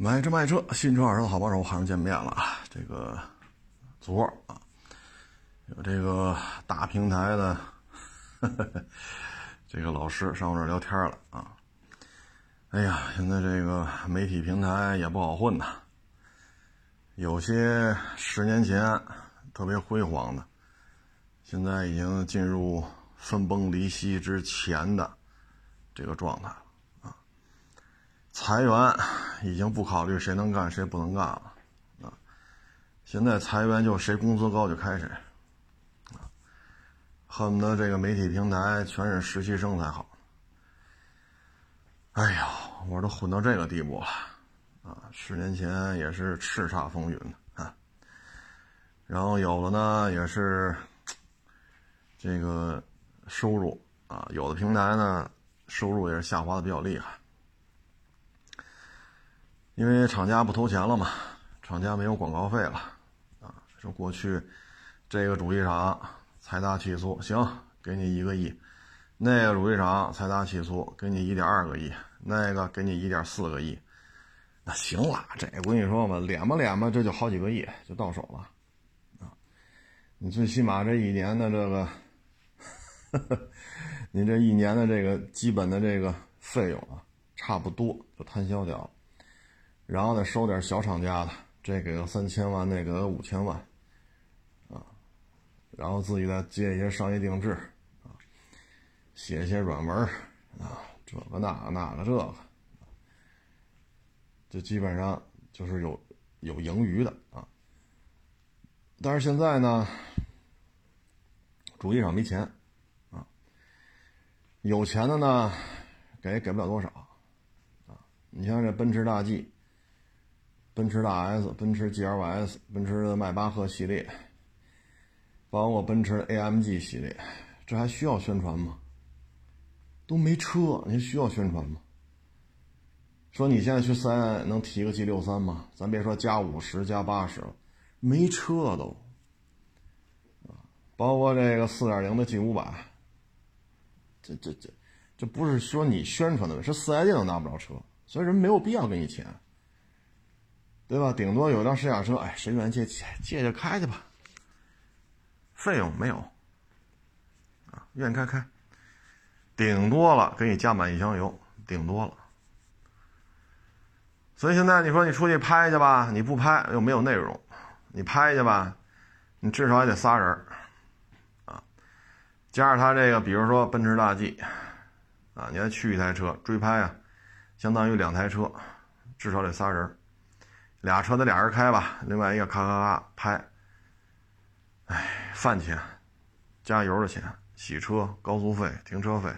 买车卖车，新车二手的好帮手，好久见面了啊！这个昨儿啊，有这个大平台的呵呵 这个老师上我这聊天了啊。哎呀，现在这个媒体平台也不好混呐，有些十年前特别辉煌的，现在已经进入分崩离析之前的这个状态。裁员已经不考虑谁能干谁不能干了，啊，现在裁员就谁工资高就开谁，啊，恨不得这个媒体平台全是实习生才好。哎呦，我都混到这个地步了，啊，十年前也是叱咤风云的啊，然后有的呢也是这个收入啊，有的平台呢收入也是下滑的比较厉害。因为厂家不投钱了嘛，厂家没有广告费了，啊，说过去这个主机厂财大气粗，行，给你一个亿；那个主机厂财大气粗，给你一点二个亿；那个给你一点四个亿，那行了，这我跟你说嘛，敛吧敛吧，这就好几个亿就到手了，啊，你最起码这一年的这个，你这一年的这个基本的这个费用啊，差不多就摊销掉了。然后再收点小厂家的，这给个三千万，那给个五千万，啊，然后自己再接一些商业定制，啊，写一些软文啊，这个那个那个这个，就基本上就是有有盈余的啊。但是现在呢，主机厂没钱，啊，有钱的呢，给给不了多少，啊，你像这奔驰大 G。奔驰大 S、奔驰 GLS、奔驰的迈巴赫系列，包括奔驰 AMG 系列，这还需要宣传吗？都没车，您需要宣传吗？说你现在去三能提个 G 六三吗？咱别说加五十、加八十了，没车都。包括这个四点零的 G 五百，这这这，这不是说你宣传的问题，是四 S 店都拿不着车，所以人没有必要给你钱。对吧？顶多有辆试驾车，哎，谁愿意借借借就开去吧。费用没有，啊，愿意开开。顶多了给你加满一箱油，顶多了。所以现在你说你出去拍去吧，你不拍又没有内容，你拍去吧，你至少也得仨人啊，加上他这个，比如说奔驰大 G，啊，你还去一台车追拍啊，相当于两台车，至少得仨人。俩车得俩人开吧，另外一个咔咔咔拍。哎，饭钱、加油的钱、洗车、高速费、停车费，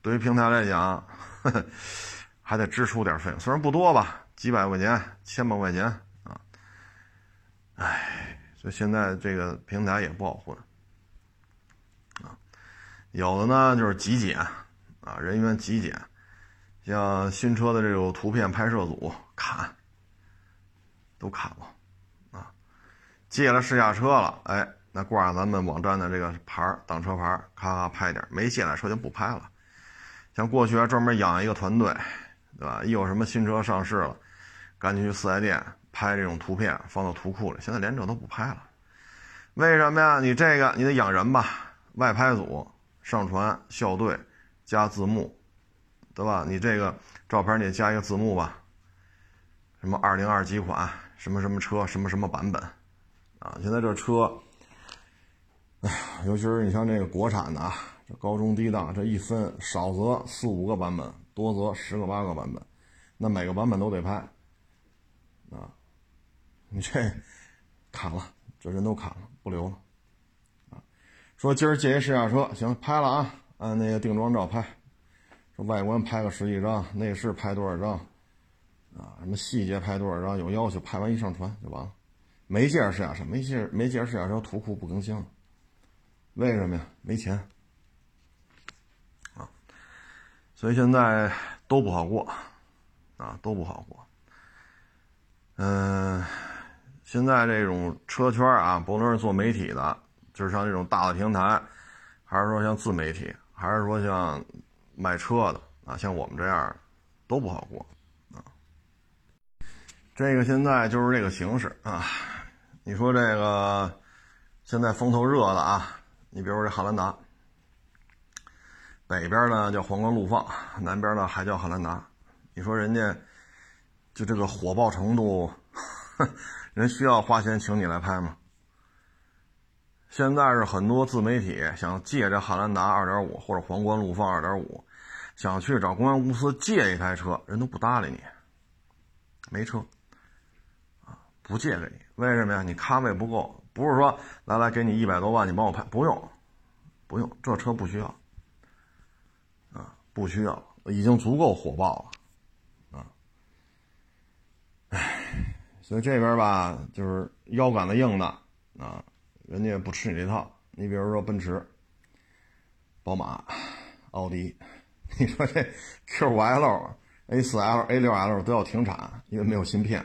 对于平台来讲，还得支出点费用，虽然不多吧，几百块钱、千把块钱啊。哎，所以现在这个平台也不好混啊。有的呢就是极简啊，人员极简。像新车的这种图片拍摄组砍，都砍了，啊，借了试驾车了，哎，那挂上咱们网站的这个牌儿，挡车牌，咔咔拍点；没借来车就不拍了。像过去还专门养一个团队，对吧？一有什么新车上市了，赶紧去四 S 店拍这种图片，放到图库里。现在连这都不拍了，为什么呀？你这个你得养人吧？外拍组上传校对加字幕。对吧？你这个照片你加一个字幕吧？什么二零二几款，什么什么车，什么什么版本，啊！现在这车，哎呀，尤其是你像这个国产的啊，这高中低档这一分，少则四五个版本，多则十个八个版本，那每个版本都得拍，啊！你这 砍了，这人都砍了，不留了，啊！说今儿借一试驾车，行，拍了啊，按那个定妆照拍。外观拍个十几张，内饰拍多少张，啊，什么细节拍多少张，有要求拍完一上传就完了。没介绍试驾车，没介没介绍试驾车，图库不更新了。为什么呀？没钱。啊，所以现在都不好过，啊，都不好过。嗯，现在这种车圈啊，不论是做媒体的，就是像这种大的平台，还是说像自媒体，还是说像。卖车的啊，像我们这样都不好过啊这个现在就是这个形势啊。你说这个现在风头热的啊，你比如说这汉兰达，北边呢叫皇冠陆放，南边呢还叫汉兰达。你说人家就这个火爆程度，人需要花钱请你来拍吗？现在是很多自媒体想借这汉兰达2.5或者皇冠陆放2.5，想去找公安公司借一台车，人都不搭理你，没车。不借给你，为什么呀？你咖位不够，不是说来来给你一百多万，你帮我拍，不用，不用，这车不需要，啊，不需要，已经足够火爆了，啊，唉，所以这边吧，就是腰杆子硬的啊，人家也不吃你这套。你比如说奔驰、宝马、奥迪，你说这 Q5L、A4L、A6L 都要停产，因为没有芯片。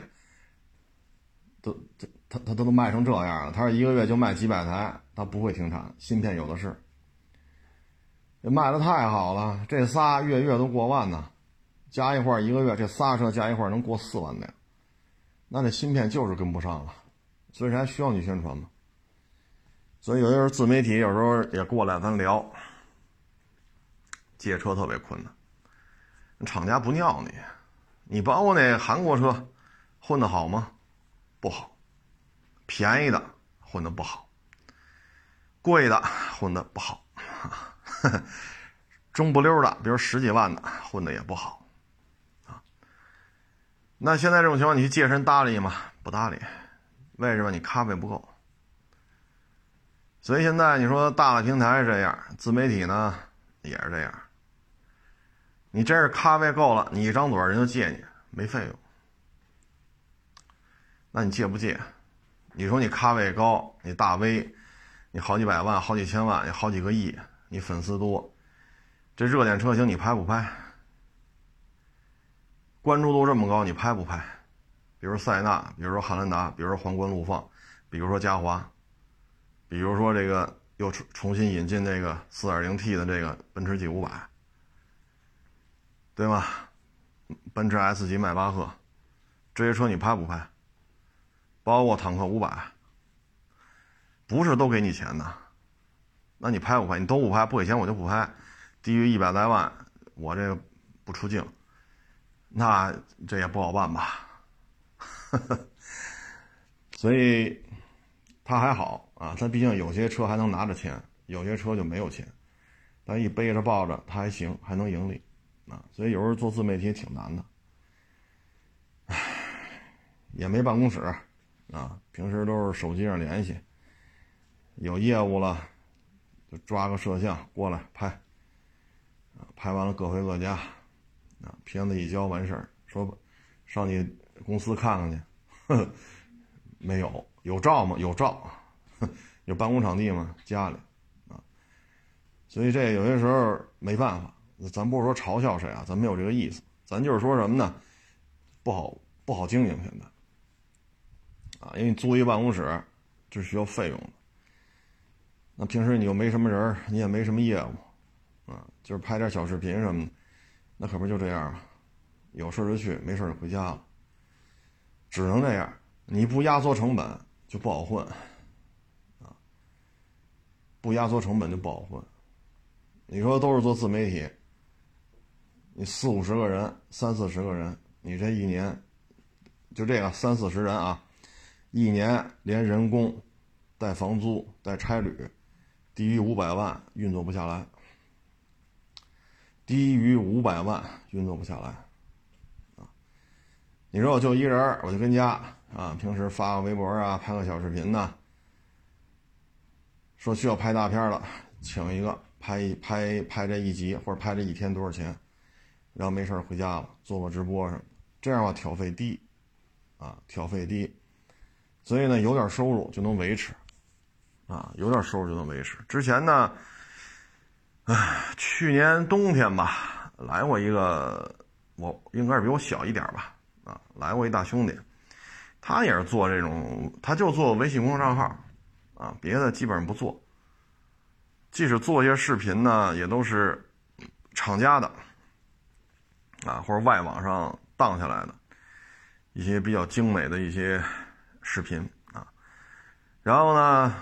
都这他他他都卖成这样了，他说一个月就卖几百台，他不会停产，芯片有的是。这卖的太好了，这仨月月都过万呢，加一块一个月这仨车加一块能过四万的，那这芯片就是跟不上了，所以还需要你宣传吗？所以有的时候自媒体有时候也过来咱聊，借车特别困难，厂家不尿你，你包括那韩国车混的好吗？不好，便宜的混的不好，贵的混的不好，中不溜的，比如十几万的混的也不好，那现在这种情况，你去借身搭理吗？不搭理，为什么？你咖位不够。所以现在你说大的平台是这样，自媒体呢也是这样。你真是咖位够了，你一张嘴人就借你，没费用。那你借不借？你说你咖位高，你大 V，你好几百万、好几千万、你好几个亿，你粉丝多，这热点车型你拍不拍？关注度这么高，你拍不拍？比如塞纳，比如说汉兰达，比如说皇冠陆放，比如说嘉华，比如说这个又重重新引进这个 4.0T 的这个奔驰 G 五百，对吗？奔驰 S 级迈巴赫，这些车你拍不拍？包括坦克五百，不是都给你钱的，那你拍不拍？你都不拍，不给钱我就不拍。低于一百来万，我这个不出镜，那这也不好办吧？所以他还好啊，他毕竟有些车还能拿着钱，有些车就没有钱，但一背着抱着他还行，还能盈利啊。所以有时候做自媒体挺难的，唉，也没办公室。啊，平时都是手机上联系，有业务了就抓个摄像过来拍，啊，拍完了各回各家，啊，片子一交完事儿，说吧上你公司看看去，呵没有，有照吗？有照，有办公场地吗？家里，啊，所以这有些时候没办法，咱不是说嘲笑谁啊，咱没有这个意思，咱就是说什么呢？不好不好经营现在。啊，因为租一办公室，就是需要费用的。那平时你又没什么人，你也没什么业务，啊，就是拍点小视频什么的，那可不就这样吗？有事就去，没事就回家了，只能这样。你不压缩成本就不好混，啊，不压缩成本就不好混。你说都是做自媒体，你四五十个人，三四十个人，你这一年就这个三四十人啊。一年连人工、带房租、带差旅，低于五百万运作不下来。低于五百万运作不下来，啊！你说我就一人，我就跟家啊，平时发个微博啊，拍个小视频呢。说需要拍大片了，请一个拍一拍拍这一集或者拍这一天多少钱？然后没事回家了，做个直播什么，这样的话挑费低，啊，挑费低。所以呢，有点收入就能维持，啊，有点收入就能维持。之前呢，唉，去年冬天吧，来过一个，我应该是比我小一点吧，啊，来过一大兄弟，他也是做这种，他就做微信公众账号，啊，别的基本上不做。即使做一些视频呢，也都是厂家的，啊，或者外网上荡下来的。一些比较精美的一些视频啊。然后呢，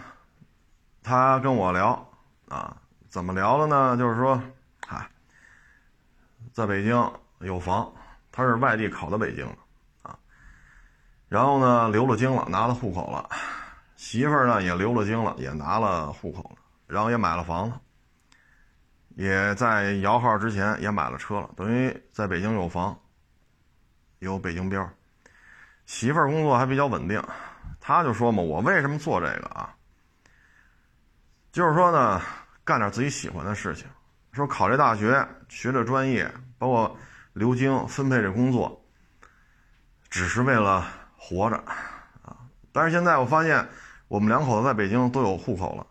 他跟我聊啊，怎么聊的呢？就是说，啊，在北京有房，他是外地考到北京的啊。然后呢，留了京了，拿了户口了，媳妇儿呢也留了京了，也拿了户口了，然后也买了房子。也在摇号之前也买了车了，等于在北京有房，有北京标。媳妇儿工作还比较稳定，他就说嘛：“我为什么做这个啊？就是说呢，干点自己喜欢的事情。说考这大学，学这专业，包括留京分配这工作，只是为了活着啊。但是现在我发现，我们两口子在北京都有户口了，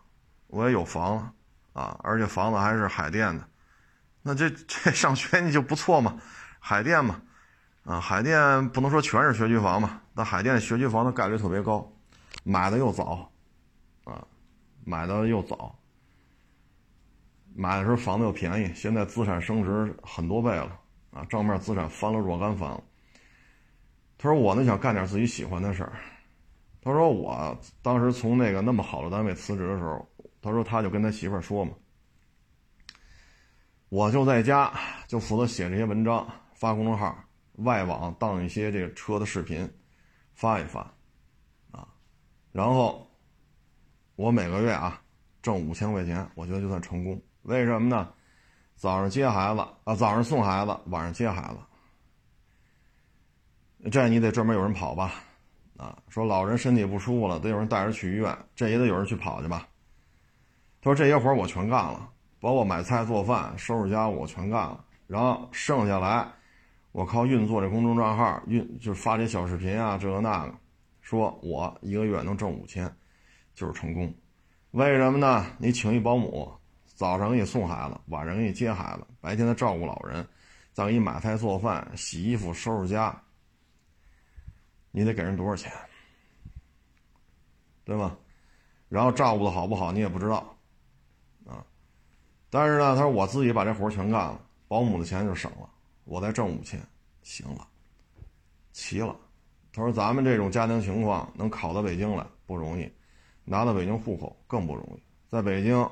我也有房了。”啊，而且房子还是海淀的，那这这上学你就不错嘛，海淀嘛，啊，海淀不能说全是学区房嘛，但海淀学区房的概率特别高，买的又早，啊，买的又早，买的时候房子又便宜，现在资产升值很多倍了，啊，账面资产翻了若干番了。他说我呢想干点自己喜欢的事儿，他说我当时从那个那么好的单位辞职的时候。他说：“他就跟他媳妇儿说嘛，我就在家就负责写这些文章，发公众号，外网当一些这个车的视频，发一发，啊，然后我每个月啊挣五千块钱，我觉得就算成功。为什么呢？早上接孩子啊，早上送孩子，晚上接孩子，这你得专门有人跑吧？啊，说老人身体不舒服了，得有人带着去医院，这也得有人去跑去吧？”他说：“这些活我全干了，包括买菜、做饭、收拾家务，我全干了。然后剩下来，我靠运作这公众账号，运就是发这小视频啊，这个那个。说我一个月能挣五千，就是成功。为什么呢？你请一保姆，早上给你送孩子，晚上给你接孩子，白天他照顾老人，再给你买菜、做饭、洗衣服、收拾家，你得给人多少钱，对吧？然后照顾的好不好，你也不知道。”但是呢，他说我自己把这活全干了，保姆的钱就省了，我再挣五千，行了，齐了。他说咱们这种家庭情况能考到北京来不容易，拿到北京户口更不容易。在北京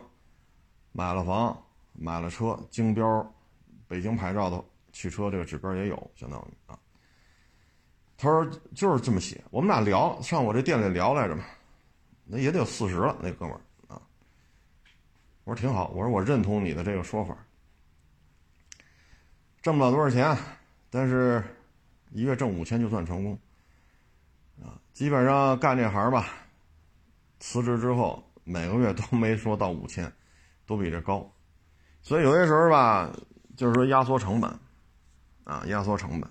买了房，买了车，京标，北京牌照的汽车这个指标也有，相当于啊。他说就是这么写，我们俩聊上我这店里聊来着嘛，那也得有四十了，那哥们儿。我说挺好，我说我认同你的这个说法，挣不了多少钱，但是一月挣五千就算成功，啊，基本上干这行吧，辞职之后每个月都没说到五千，都比这高，所以有些时候吧，就是说压缩成本，啊，压缩成本，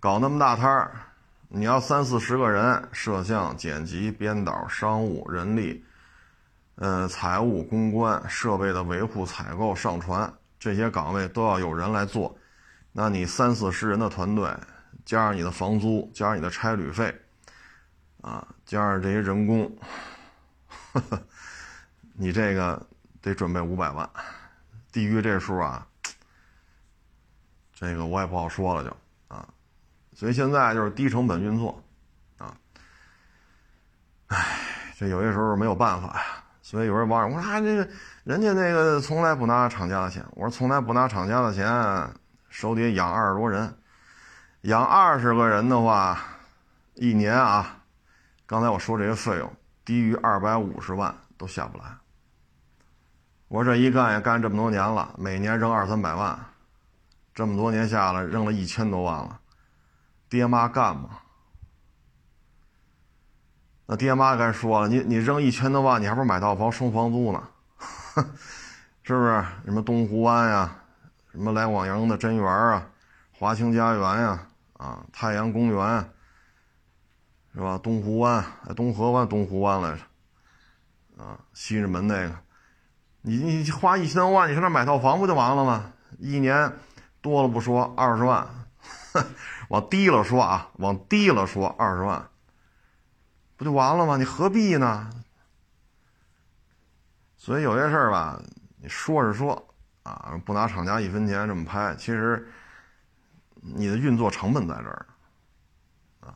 搞那么大摊儿，你要三四十个人，摄像、剪辑、编导、商务、人力。呃，财务、公关、设备的维护、采购、上传这些岗位都要有人来做。那你三四十人的团队，加上你的房租，加上你的差旅费，啊，加上这些人工，你这个得准备五百万，低于这数啊，这个我也不好说了就啊。所以现在就是低成本运作，啊，唉，这有些时候没有办法呀。所以有人网友我说啊，这个人家那个从来不拿厂家的钱。我说从来不拿厂家的钱，手底下养二十多人，养二十个人的话，一年啊，刚才我说这些费用低于二百五十万都下不来。我这一干也干这么多年了，每年扔二三百万，这么多年下来扔了一千多万了，爹妈干吗？那爹妈该说了，你你扔一千多万，你还不如买套房收房租呢，是不是？什么东湖湾呀，什么来往营的真园啊，华清家园呀，啊，太阳公园，是吧？东湖湾、东河湾、东湖湾来着，啊，西直门那个，你你花一千多万，你上那买套房不就完了吗？一年多了不说二十万，往低了说啊，往低了说二十万。不就完了吗？你何必呢？所以有些事儿吧，你说是说啊，不拿厂家一分钱这么拍，其实你的运作成本在这儿啊。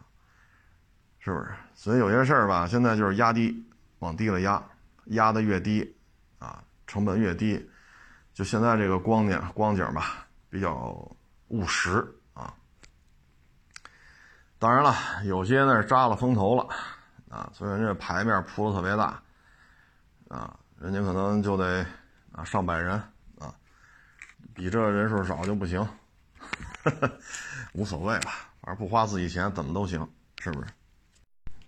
是不是？所以有些事儿吧，现在就是压低，往低了压，压的越低，啊，成本越低。就现在这个光景，光景吧，比较务实啊。当然了，有些呢是扎了风头了，啊，所以人家牌面铺的特别大，啊，人家可能就得啊上百人啊，比这人数少就不行，无所谓吧，反正不花自己钱怎么都行，是不是？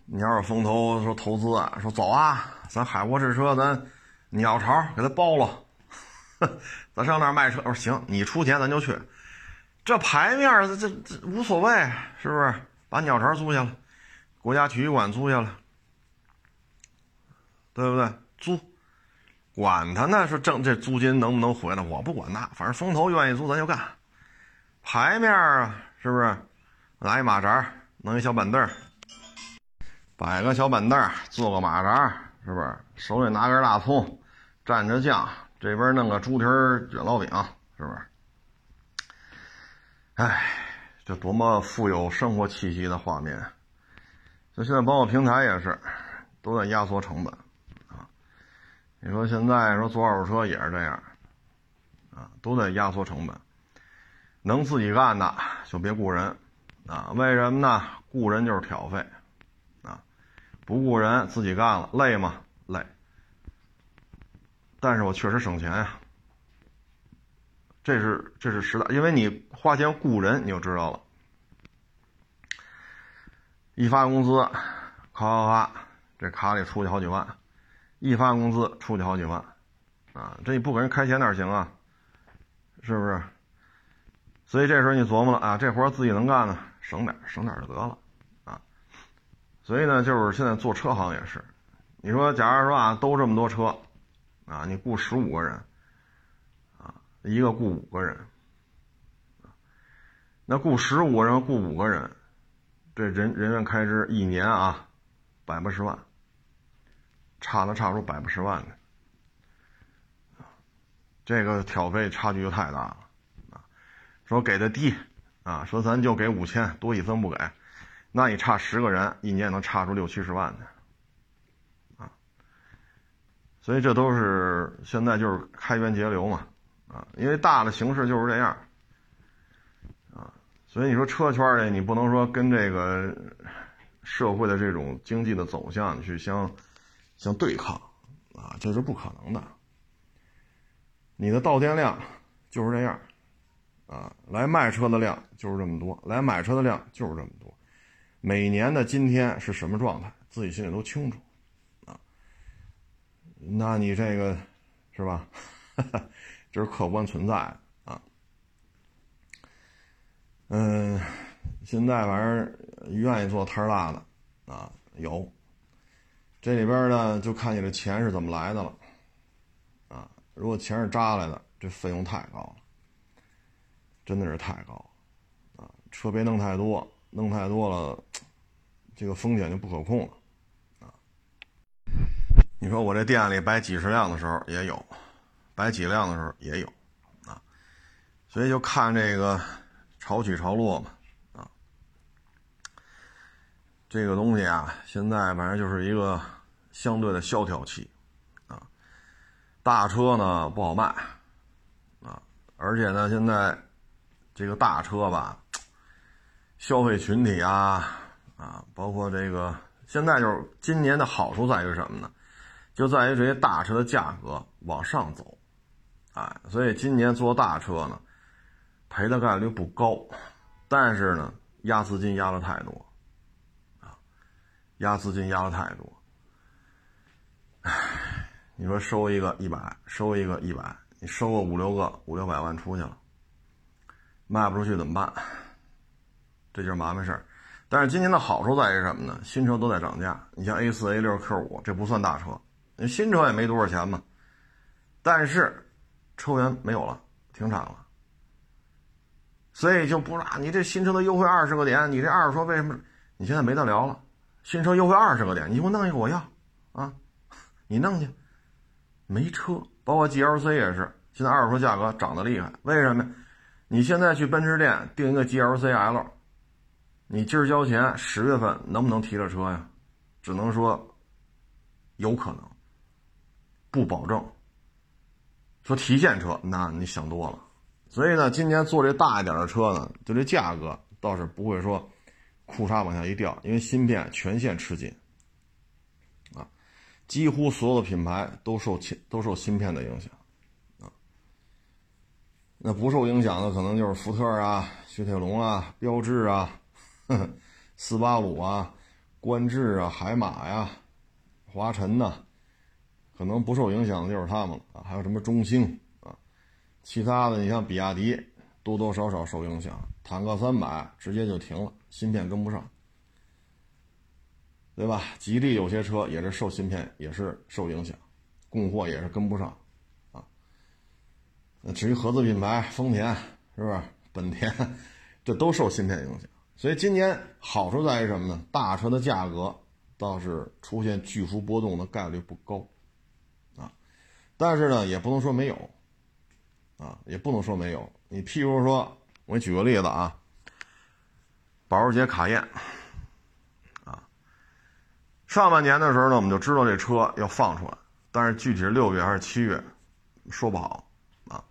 你要是风投说投资啊，说走啊，咱海沃士车咱鸟巢给他包了，咱上那儿卖车。我说行，你出钱咱就去。这牌面这这这无所谓，是不是？把鸟巢租下了，国家体育馆租下了，对不对？租，管他呢，说挣这租金能不能回来，我不管那，反正风投愿意租咱就干。牌面啊，是不是？来一马扎，弄一小板凳。摆个小板凳，做个马扎，是不是？手里拿根大葱，蘸着酱，这边弄个猪蹄卷烙饼，是不是？哎，这多么富有生活气息的画面！那现在，包括平台也是，都在压缩成本啊。你说现在说做二手车也是这样啊，都在压缩成本。能自己干的就别雇人啊，为什么呢？雇人就是挑费。啊不雇人自己干了累吗？累。但是我确实省钱呀。这是这是实打，因为你花钱雇人，你就知道了。一发工资，咔咔咔，这卡里出去好几万；一发工资出去好几万，啊，这你不给人开钱哪行啊？是不是？所以这时候你琢磨了啊，这活自己能干呢，省点省点就得了。啊所以呢，就是现在做车行也是，你说，假如说啊，都这么多车，啊，你雇十五个人，啊，一个雇五个人，那雇十五个人雇五个人，这人人员开支一年啊，百八十万，差的差出百八十万的，这个挑费差距就太大了，啊，说给的低，啊，说咱就给五千，多一分不给。那你差十个人，一年能差出六七十万的，啊，所以这都是现在就是开源节流嘛，啊，因为大的形势就是这样，所以你说车圈里你不能说跟这个社会的这种经济的走向去相相对抗，啊，这是不可能的。你的到店量就是这样，啊，来卖车的量就是这么多，来买车的量就是这么多。每年的今天是什么状态，自己心里都清楚，啊，那你这个是吧？这是客观存在的。嗯，现在反正愿意做摊儿大的啊，有。这里边呢，就看你的钱是怎么来的了，啊，如果钱是扎来的，这费用太高了，真的是太高了，啊，车别弄太多。弄太多了，这个风险就不可控了，啊！你说我这店里摆几十辆的时候也有，摆几辆的时候也有，啊！所以就看这个潮起潮落嘛，啊！这个东西啊，现在反正就是一个相对的萧条期，啊！大车呢不好卖，啊！而且呢，现在这个大车吧。消费群体啊，啊，包括这个，现在就是今年的好处在于什么呢？就在于这些大车的价格往上走，哎，所以今年做大车呢，赔的概率不高，但是呢，压资金压的太多，啊，压资金压的太多，唉，你说收一个一百，收一个一百，你收个五六个五六百万出去了，卖不出去怎么办？这就是麻烦事儿，但是今年的好处在于什么呢？新车都在涨价。你像 A 四、A 六、Q 五，这不算大车，新车也没多少钱嘛。但是车源没有了，停产了，所以就不是啊。你这新车的优惠二十个点，你这二手车为什么？你现在没得聊了。新车优惠二十个点，你给我弄一个我要啊，你弄去。没车，包括 GLC 也是，现在二手车价格涨得厉害。为什么？你现在去奔驰店订一个 GLC L。你今儿交钱，十月份能不能提着车呀？只能说有可能，不保证。说提现车，那你想多了。所以呢，今年做这大一点的车呢，就这价格倒是不会说裤衩往下一掉，因为芯片全线吃紧啊，几乎所有的品牌都受芯都受芯片的影响啊。那不受影响的可能就是福特啊、雪铁龙啊、标致啊、斯巴鲁啊、观致啊、海马呀、华晨呐，可能不受影响的就是他们了啊。还有什么中兴。其他的，你像比亚迪，多多少少受影响。坦克三百直接就停了，芯片跟不上，对吧？吉利有些车也是受芯片，也是受影响，供货也是跟不上，啊。那至于合资品牌，丰田是不是？本田，这都受芯片影响。所以今年好处在于什么呢？大车的价格倒是出现巨幅波动的概率不高，啊，但是呢，也不能说没有。啊，也不能说没有。你譬如说，我举个例子啊，保时捷卡宴，啊，上半年的时候呢，我们就知道这车要放出来，但是具体是六月还是七月，说不好啊。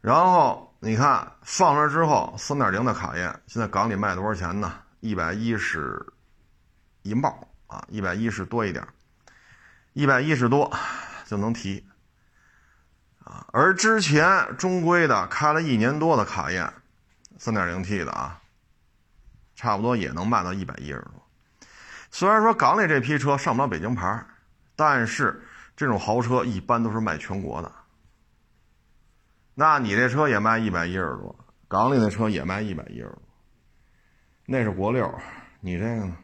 然后你看放出来之后，三点零的卡宴现在港里卖多少钱呢？一百一十银豹啊，一百一十多一点，一百一十多就能提。啊而之前中规的开了一年多的卡宴，3.0T 的啊，差不多也能卖到一百一十多。虽然说港里这批车上不了北京牌，但是这种豪车一般都是卖全国的。那你这车也卖一百一十多，港里的车也卖一百一十多，那是国六，你这个呢？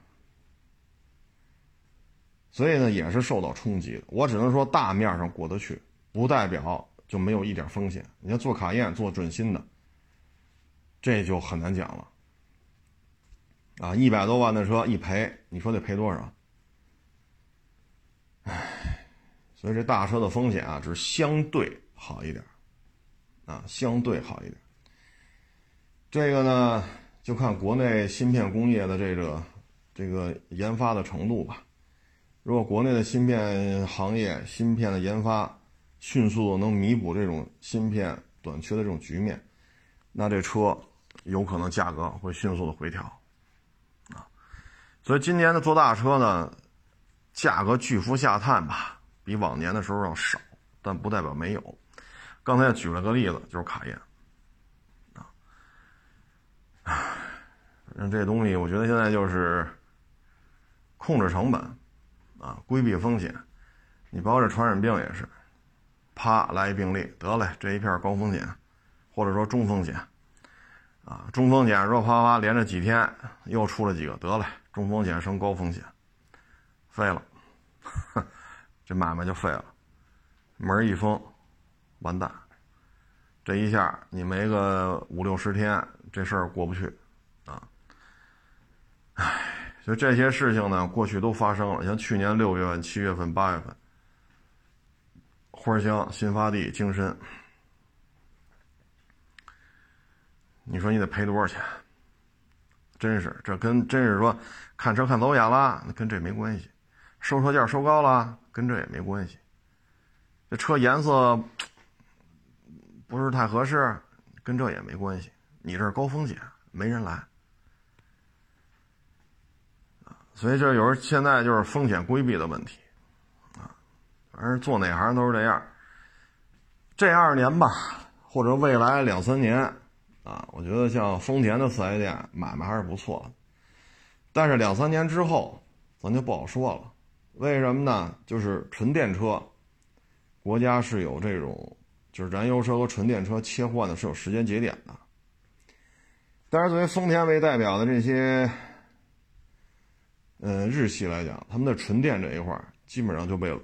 所以呢，也是受到冲击的。我只能说大面上过得去，不代表。就没有一点风险。你要做卡宴、做准新的，这就很难讲了。啊，一百多万的车一赔，你说得赔多少？唉，所以这大车的风险啊，只是相对好一点，啊，相对好一点。这个呢，就看国内芯片工业的这个这个研发的程度吧。如果国内的芯片行业芯片的研发，迅速的能弥补这种芯片短缺的这种局面，那这车有可能价格会迅速的回调，啊，所以今年的做大车呢，价格巨幅下探吧，比往年的时候要少，但不代表没有。刚才举了个例子，就是卡宴，啊，唉，反正这东西我觉得现在就是控制成本，啊，规避风险，你包括这传染病也是。啪来一病例，得嘞，这一片高风险，或者说中风险，啊，中风险说啪啪连着几天又出了几个，得嘞，中风险升高风险，废了，这买卖就废了，门一封，完蛋，这一下你没个五六十天，这事儿过不去，啊，唉，就这些事情呢，过去都发生了，像去年六月份、七月份、八月份。花乡新发地精深，你说你得赔多少钱？真是，这跟真是说看车看走眼了，跟这没关系；收车价收高了，跟这也没关系。这车颜色不是太合适，跟这也没关系。你这是高风险，没人来所以这有时候现在就是风险规避的问题。反正做哪行都是这样。这二年吧，或者未来两三年，啊，我觉得像丰田的四 S 店买卖还是不错的。但是两三年之后，咱就不好说了。为什么呢？就是纯电车，国家是有这种，就是燃油车和纯电车切换的是有时间节点的。但是作为丰田为代表的这些，呃，日系来讲，他们的纯电这一块基本上就被。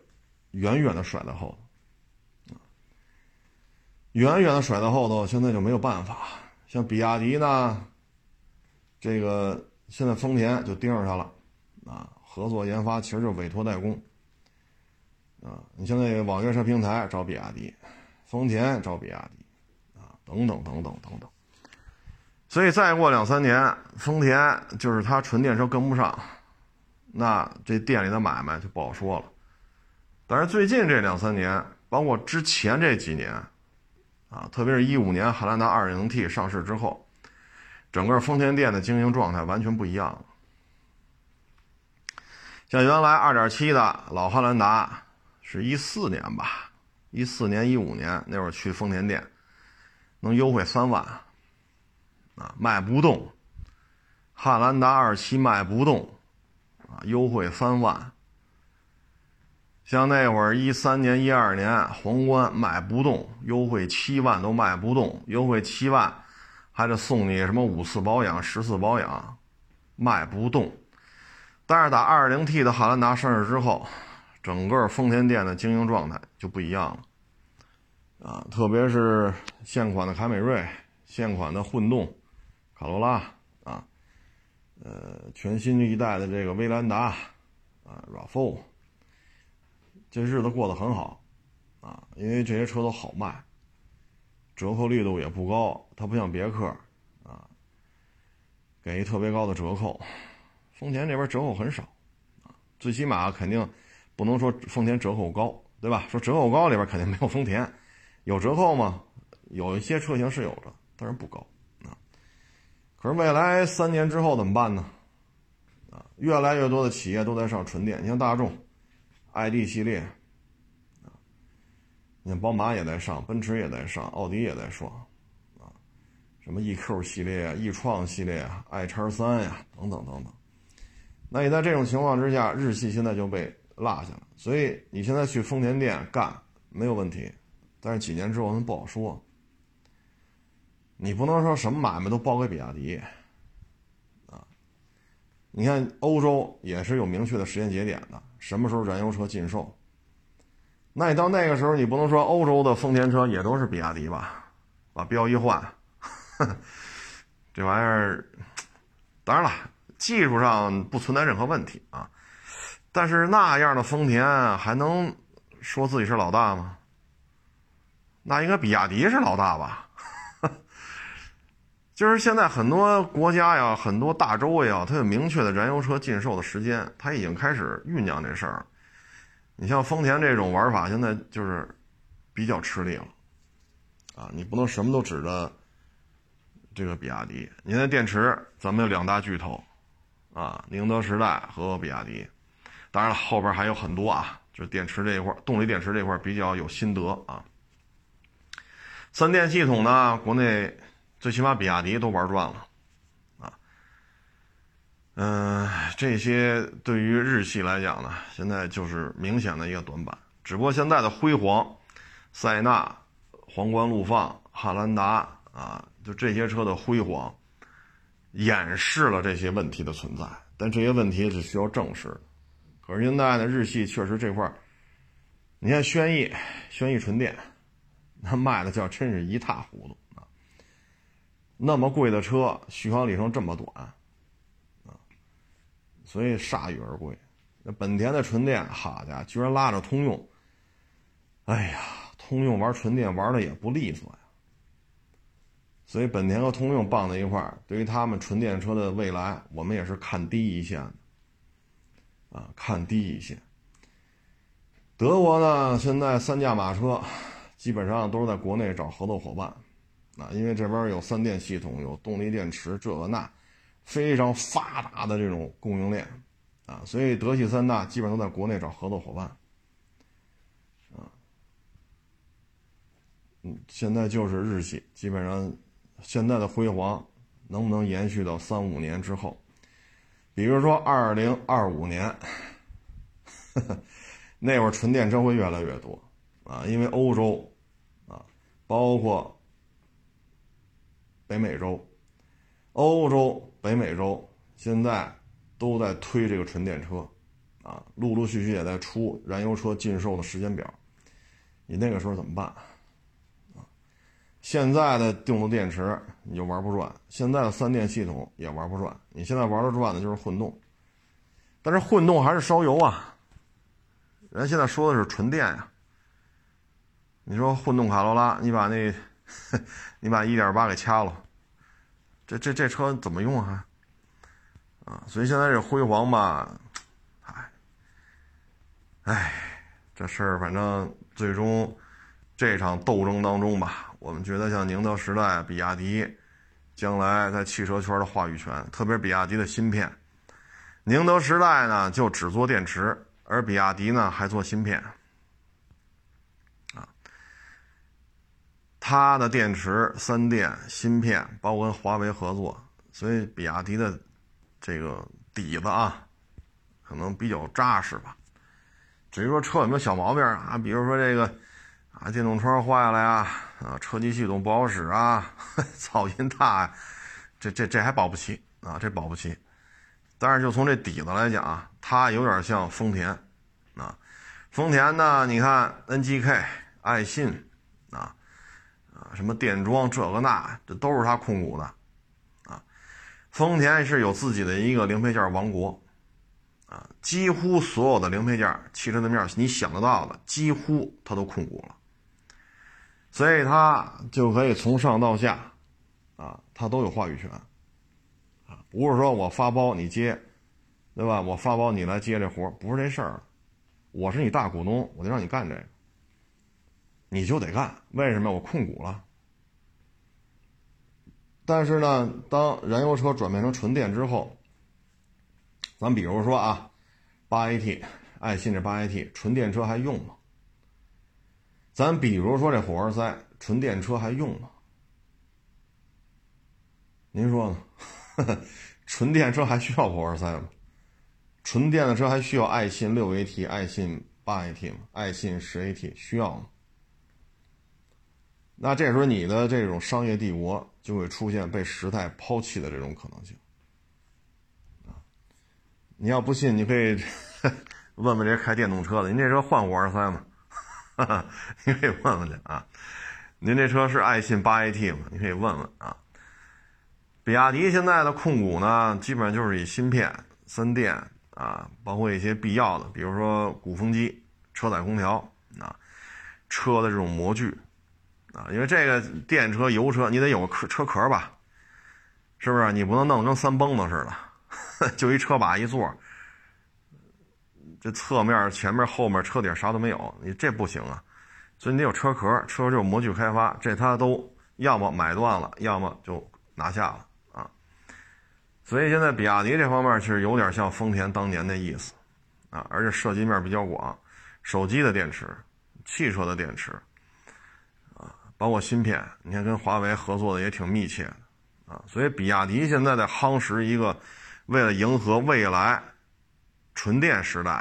远远的甩在后头，远远的甩在后头，现在就没有办法。像比亚迪呢，这个现在丰田就盯着它了，啊，合作研发其实就是委托代工，啊，你像那个网约车平台找比亚迪，丰田找比亚迪，啊，等等等等等等。所以再过两三年，丰田就是它纯电车跟不上，那这店里的买卖就不好说了。但是最近这两三年，包括之前这几年，啊，特别是一五年汉兰达 2.0T 上市之后，整个丰田店的经营状态完全不一样了。像原来2.7的老汉兰达，是一四年吧，一四年、一五年那会儿去丰田店，能优惠三万。啊，卖不动，汉兰达二期卖不动，啊，优惠三万。像那会儿一三年、一二年，皇冠卖不动，优惠七万都卖不动，优惠七万还得送你什么五次保养、十次保养，卖不动。但是打二零 T 的汉兰达上市之后，整个丰田店的经营状态就不一样了，啊，特别是现款的凯美瑞、现款的混动。卡罗拉啊，呃，全新一代的这个威兰达啊，RAV4，这日子过得很好啊，因为这些车都好卖，折扣力度也不高，它不像别克啊，给一特别高的折扣，丰田这边折扣很少啊，最起码肯定不能说丰田折扣高，对吧？说折扣高里边肯定没有丰田，有折扣吗？有一些车型是有的，但是不高。啊可是未来三年之后怎么办呢？啊，越来越多的企业都在上纯电，你像大众，ID 系列，啊，你看宝马也在上，奔驰也在上，奥迪也在上，啊，什么 EQ 系列啊，e 创系列啊，i 叉三呀，等等等等。那你在这种情况之下，日系现在就被落下了。所以你现在去丰田店干没有问题，但是几年之后那不好说。你不能说什么买卖都包给比亚迪，你看欧洲也是有明确的时间节点的，什么时候燃油车禁售？那你到那个时候，你不能说欧洲的丰田车也都是比亚迪吧？把标一换，这玩意儿，当然了，技术上不存在任何问题啊，但是那样的丰田还能说自己是老大吗？那应该比亚迪是老大吧？就是现在很多国家呀，很多大洲呀，它有明确的燃油车禁售的时间，它已经开始酝酿这事儿。你像丰田这种玩法，现在就是比较吃力了啊！你不能什么都指着这个比亚迪。你看电池，咱们有两大巨头啊，宁德时代和比亚迪。当然了，后边还有很多啊，就是电池这一块，动力电池这一块比较有心得啊。三电系统呢，国内。最起码比亚迪都玩转了，啊，嗯，这些对于日系来讲呢，现在就是明显的一个短板。只不过现在的辉煌，塞纳、皇冠陆放、汉兰达啊，就这些车的辉煌，掩饰了这些问题的存在。但这些问题是需要正视的。可是现在呢，日系确实这块儿你看轩逸，轩逸纯电，那卖的叫真是一塌糊涂。那么贵的车，续航里程这么短，啊，所以铩羽而归。那本田的纯电，好家伙，居然拉着通用，哎呀，通用玩纯电玩的也不利索呀。所以本田和通用绑在一块儿，对于他们纯电车的未来，我们也是看低一线的，啊，看低一线。德国呢，现在三驾马车基本上都是在国内找合作伙伴。啊，因为这边有三电系统，有动力电池，这个那，非常发达的这种供应链，啊，所以德系三大基本都在国内找合作伙伴，啊，嗯，现在就是日系，基本上现在的辉煌能不能延续到三五年之后？比如说二零二五年，那会儿纯电车会越来越多，啊，因为欧洲，啊，包括。北美洲、欧洲、北美洲现在都在推这个纯电车，啊，陆陆续续也在出燃油车禁售的时间表。你那个时候怎么办？啊，现在的电动电池你就玩不转，现在的三电系统也玩不转。你现在玩得转的就是混动，但是混动还是烧油啊。人现在说的是纯电呀。你说混动卡罗拉，你把那。你把一点八给掐了，这这这车怎么用啊？啊，所以现在这辉煌吧，哎，哎，这事儿反正最终这场斗争当中吧，我们觉得像宁德时代、比亚迪，将来在汽车圈的话语权，特别是比亚迪的芯片，宁德时代呢就只做电池，而比亚迪呢还做芯片。它的电池、三电、芯片，包括跟华为合作，所以比亚迪的这个底子啊，可能比较扎实吧。至于说车有没有小毛病啊，比如说这个啊，电动窗坏了呀，啊，车机系统不好使啊，噪音大，呀，这这这还保不齐啊，这保不齐。但是就从这底子来讲啊，它有点像丰田啊，丰田呢，你看 NGK、爱信啊。什么电装这个那，这都是他控股的，啊，丰田是有自己的一个零配件王国，啊，几乎所有的零配件、汽车的面你想得到的，几乎他都控股了，所以他就可以从上到下，啊，他都有话语权，啊，不是说我发包你接，对吧？我发包你来接这活不是这事儿，我是你大股东，我就让你干这个。你就得干，为什么？我控股了。但是呢，当燃油车转变成纯电之后，咱比如说啊，八 AT，爱信这八 AT 纯电车还用吗？咱比如说这火花塞纯电车还用吗？您说呢？纯电车还需要火花塞吗？纯电的车还需要爱信六 AT、爱信八 AT 吗？爱信十 AT 需要吗？那这时候你的这种商业帝国就会出现被时代抛弃的这种可能性，啊，你要不信，你可以 问问这开电动车的，您这车换火花塞吗？你可以问问去啊。您这车是爱信八 AT 吗？你可以问问啊。比亚迪现在的控股呢，基本上就是以芯片、三电啊，包括一些必要的，比如说鼓风机、车载空调啊，车的这种模具。啊，因为这个电车、油车，你得有个壳车壳吧，是不是？你不能弄得跟三蹦子似的，就一车把一座，这侧面、前面、后面车顶啥都没有，你这不行啊。所以你得有车壳，车就模具开发，这他都要么买断了，要么就拿下了啊。所以现在比亚迪这方面其实有点像丰田当年的意思啊，而且涉及面比较广，手机的电池、汽车的电池。包括芯片，你看跟华为合作的也挺密切的，啊，所以比亚迪现在在夯实一个，为了迎合未来纯电时代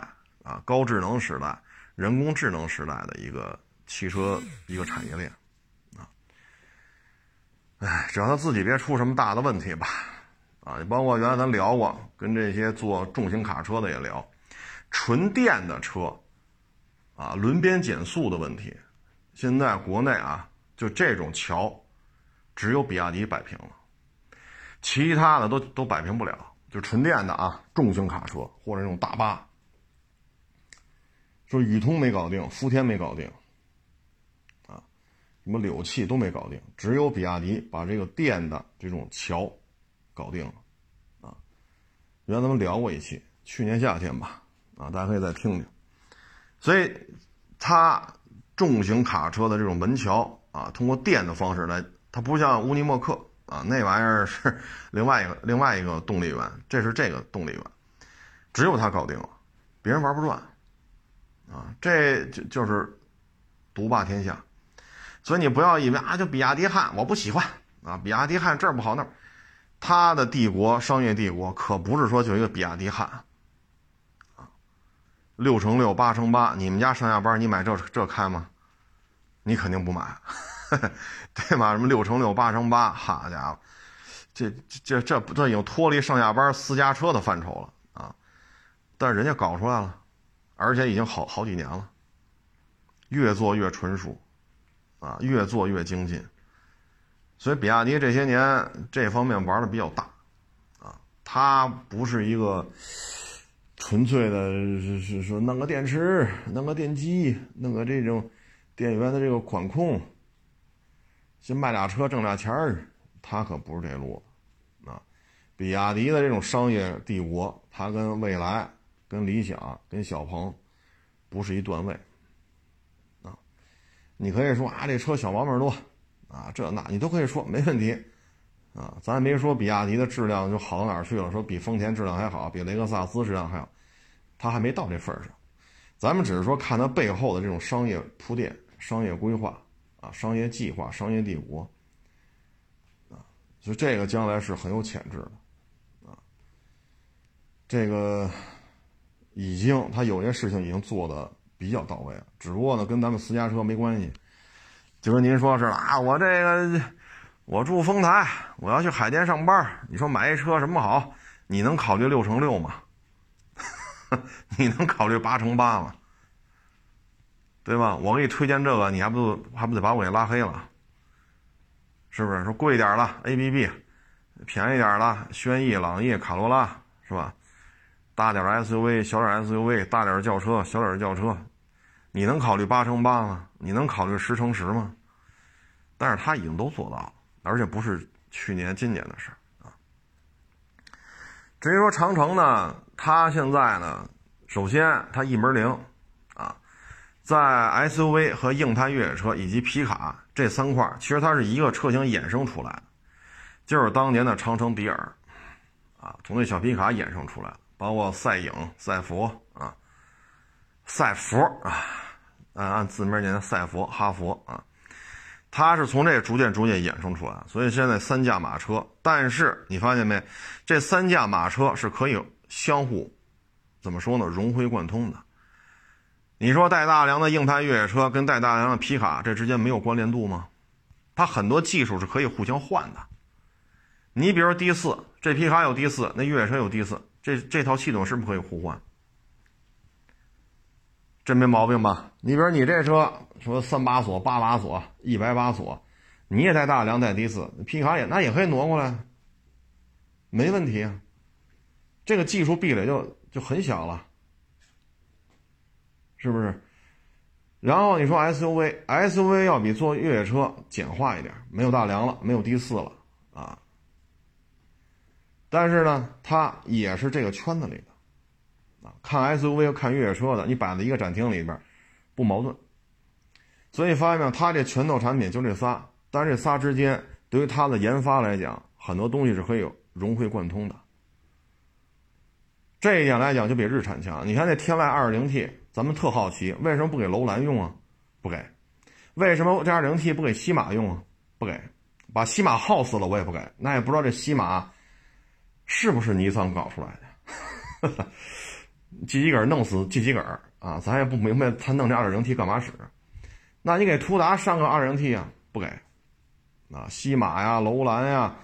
啊、高智能时代、人工智能时代的一个汽车一个产业链，啊，哎，只要他自己别出什么大的问题吧，啊，你包括原来咱聊过，跟这些做重型卡车的也聊，纯电的车，啊，轮边减速的问题，现在国内啊。就这种桥，只有比亚迪摆平了，其他的都都摆平不了。就纯电的啊，重型卡车或者那种大巴，说宇通没搞定，福田没搞定，啊，什么柳汽都没搞定，只有比亚迪把这个电的这种桥搞定了，啊，原来咱们聊过一期，去年夏天吧，啊，大家可以再听听。所以，它重型卡车的这种门桥。啊，通过电的方式来，它不像乌尼莫克啊，那玩意儿是 另外一个另外一个动力源，这是这个动力源，只有它搞定了，别人玩不转，啊，这就就是独霸天下，所以你不要以为啊，就比亚迪汉我不喜欢啊，比亚迪汉这儿不好那儿，它的帝国商业帝国可不是说就一个比亚迪汉，啊，六乘六八乘八，你们家上下班你买这这开吗？你肯定不买，对吧？什么六乘六、八乘八，好家伙，这这这这已经脱离上下班私家车的范畴了啊！但是人家搞出来了，而且已经好好几年了，越做越纯熟，啊，越做越精进。所以比亚迪这些年这方面玩的比较大，啊，它不是一个纯粹的，是是说弄个电池、弄个电机、弄个这种。店员的这个管控，先卖俩车挣俩钱儿，他可不是这路子比亚迪的这种商业帝国，它跟蔚来、跟理想、跟小鹏不是一段位啊。你可以说啊，这车小毛病多啊，这那你都可以说没问题啊。咱也没说比亚迪的质量就好到哪儿去了，说比丰田质量还好，比雷克萨斯质量还好，他还没到这份上。咱们只是说看它背后的这种商业铺垫、商业规划啊、商业计划、商业帝国。就这个将来是很有潜质的，啊，这个已经他有些事情已经做的比较到位了，只不过呢跟咱们私家车没关系。就跟您说是啊，我这个我住丰台，我要去海淀上班，你说买一车什么好？你能考虑六乘六吗？你能考虑八乘八吗？对吧？我给你推荐这个，你还不还不得把我给拉黑了？是不是说贵点了？A B B，便宜点了，轩逸、朗逸、卡罗拉，是吧？大点的 SUV，小点 SUV，大点的轿车，小点的轿车，你能考虑八乘八吗？你能考虑十乘十吗？但是他已经都做到了，而且不是去年、今年的事啊。至于说长城呢，它现在呢，首先它一门灵。在 SUV 和硬派越野车以及皮卡这三块，其实它是一个车型衍生出来的，就是当年的长城比尔，啊，从那小皮卡衍生出来，包括赛影、赛佛啊，赛佛啊，按按字面念赛佛、哈佛啊，它是从这逐渐逐渐衍生出来，所以现在三驾马车，但是你发现没，这三驾马车是可以相互，怎么说呢，融会贯通的。你说带大梁的硬派越野车跟带大梁的皮卡，这之间没有关联度吗？它很多技术是可以互相换的。你比如 D 四，这皮卡有 D 四，那越野车有 D 四，这这套系统是不是可以互换？这没毛病吧？你比如你这车说三把锁、八把锁、一百把锁，你也带大梁带 D 四，皮卡也那也可以挪过来，没问题啊。这个技术壁垒就就很小了。是不是？然后你说 SUV，SUV 要比坐越野车简化一点，没有大梁了，没有 D 四了啊。但是呢，它也是这个圈子里的啊。看 SUV 和看越野车的，你摆在一个展厅里边，不矛盾。所以发现没有，它这拳头产品就这仨，但是这仨之间对于它的研发来讲，很多东西是可以融会贯通的。这一点来讲，就比日产强。你看那天籁 2.0T。咱们特好奇，为什么不给楼兰用啊？不给。为什么这 2.0T 不给西马用啊？不给。把西马耗死了，我也不给。那也不知道这西马是不是尼桑搞出来的？机器梗弄死机器梗啊！咱也不明白他弄这 2.0T 干嘛使。那你给途达上个 2.0T 啊？不给。啊，西马呀、楼兰呀、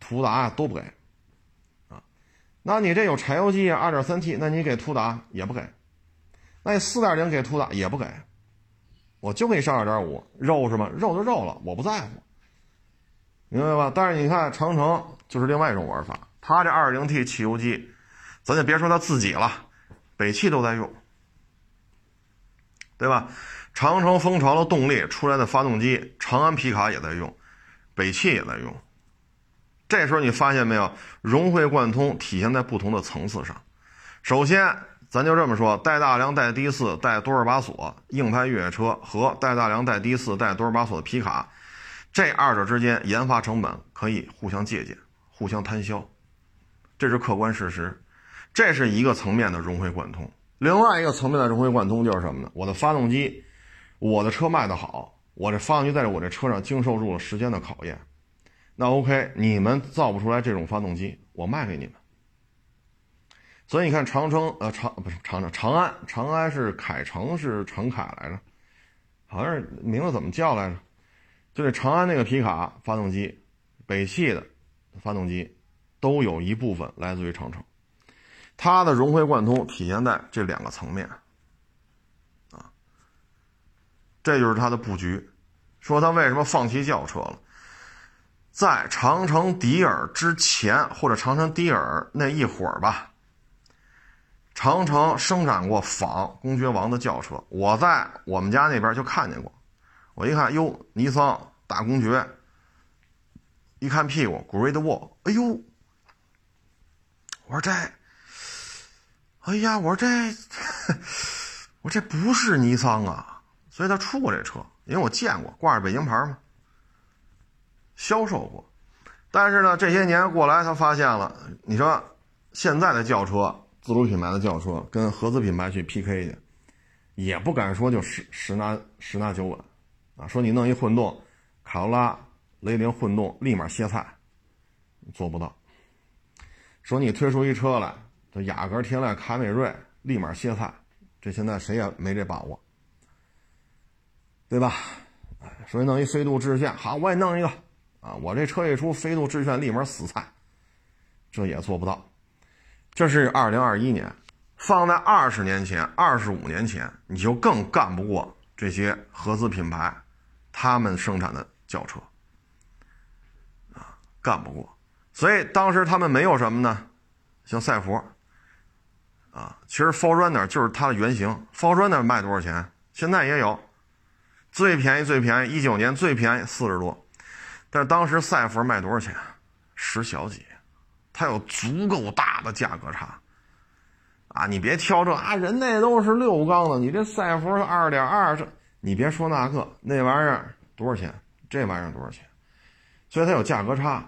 途达呀都不给。那你这有柴油机啊，2.3T，那你给途达也不给。那四点零给途达也不给，我就给你上二点五，肉是吗？肉就肉了，我不在乎，明白吧？但是你看长城就是另外一种玩法，它这二零 T 汽油机，咱就别说它自己了，北汽都在用，对吧？长城蜂巢的动力出来的发动机，长安皮卡也在用，北汽也在用，这时候你发现没有？融会贯通体现在不同的层次上，首先。咱就这么说，带大梁、带 D 四、带多少把锁硬派越野车和带大梁、带 D 四、带多少把锁的皮卡，这二者之间研发成本可以互相借鉴、互相摊销，这是客观事实。这是一个层面的融会贯通。另外一个层面的融会贯通就是什么呢？我的发动机，我的车卖得好，我这发动机在我这车上经受住了时间的考验。那 OK，你们造不出来这种发动机，我卖给你们。所以你看，长城呃长不是长城，长安长安是凯城是成凯来着，好像是名字怎么叫来着？就这长安那个皮卡发动机，北汽的发动机都有一部分来自于长城，它的融会贯通体现在这两个层面啊，这就是它的布局。说它为什么放弃轿车了？在长城迪尔之前或者长城迪尔那一会儿吧。长城生产过仿公爵王的轿车，我在我们家那边就看见过。我一看，哟，尼桑大公爵，一看屁股，Great Wall，哎呦，我说这，哎呀，我说这，我这不是尼桑啊，所以他出过这车，因为我见过，挂着北京牌嘛，销售过。但是呢，这些年过来，他发现了，你说现在的轿车，自主品牌的轿车跟合资品牌去 PK 去，也不敢说就十十拿十拿九稳，啊，说你弄一混动，卡罗拉、雷凌混动立马歇菜，做不到。说你推出一车来，这雅阁、天籁、凯美瑞立马歇菜，这现在谁也没这把握，对吧？说弄一飞度致炫，好，我也弄一个。啊，我这车一出，飞度致炫立马死菜，这也做不到。这是二零二一年，放在二十年前、二十五年前，你就更干不过这些合资品牌，他们生产的轿车，啊，干不过。所以当时他们没有什么呢？像赛佛，啊，其实 Forerunner 就是它的原型。Forerunner 卖多少钱？现在也有，最便宜最便宜，一九年最便宜四十多。但是当时赛弗卖多少钱？十小几，它有足够大的价格差，啊，你别挑这啊，人那都是六缸的，你这赛弗二点二，这你别说那个那玩意儿多少钱？这玩意儿多少钱？所以它有价格差，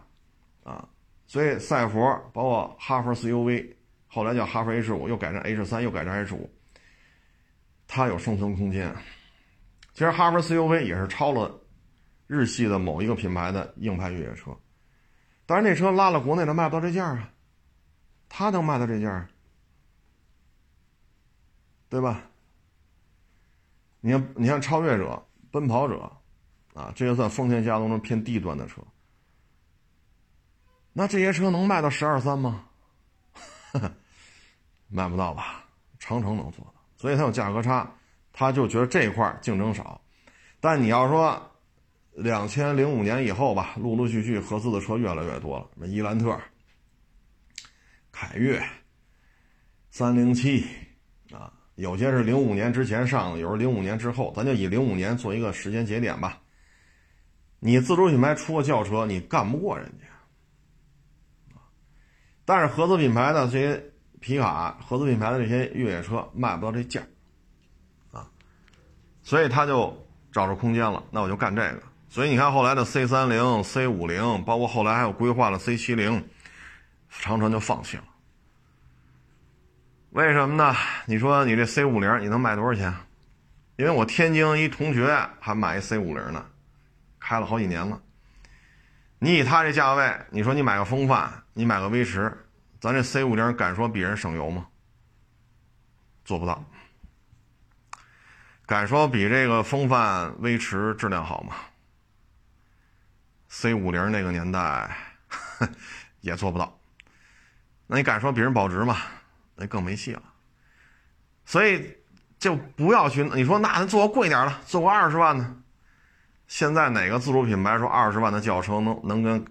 啊，所以赛弗包括哈弗 CUV，后来叫哈弗 H 五，又改成 H 三，又改成 H 五，它有生存空间。其实哈弗 CUV 也是超了。日系的某一个品牌的硬派越野车，但是那车拉了国内的卖不到这价啊，它能卖到这价，对吧？你看，你看超越者、奔跑者，啊，这些算丰田家族中偏低端的车，那这些车能卖到十二三吗？卖不到吧？长城能做到，所以它有价格差，他就觉得这一块竞争少，但你要说。两千零五年以后吧，陆陆续续合资的车越来越多了，什么伊兰特、凯越、三零七啊，有些是零五年之前上的，有时候零五年之后，咱就以零五年做一个时间节点吧。你自主品牌出个轿车，你干不过人家但是合资品牌的这些皮卡、合资品牌的这些越野车卖不到这价啊，所以他就找着空间了，那我就干这个。所以你看，后来的 C 三零、C 五零，包括后来还有规划的 C 七零，长城就放弃了。为什么呢？你说你这 C 五零你能卖多少钱？因为我天津一同学还买一 C 五零呢，开了好几年了。你以他这价位，你说你买个风范，你买个威驰，咱这 C 五零敢说比人省油吗？做不到。敢说比这个风范、威驰质量好吗？C 五零那个年代 也做不到，那你敢说比人保值吗？那更没戏了。所以就不要去，你说那咱做个贵点的，做个二十万的。现在哪个自主品牌说二十万的轿车能能跟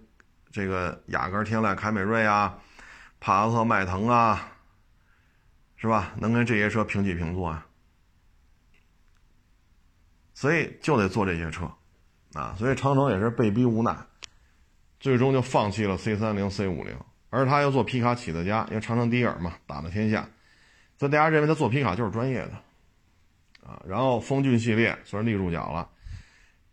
这个雅阁、天籁、凯美瑞啊、帕萨特、迈腾啊，是吧？能跟这些车平起平坐啊？所以就得做这些车。啊，所以长城也是被逼无奈，最终就放弃了 C 三零、C 五零，而他要做皮卡起的家，因为长城第一耳嘛，打了天下，所以大家认为他做皮卡就是专业的，啊，然后风骏系列算是立住脚了，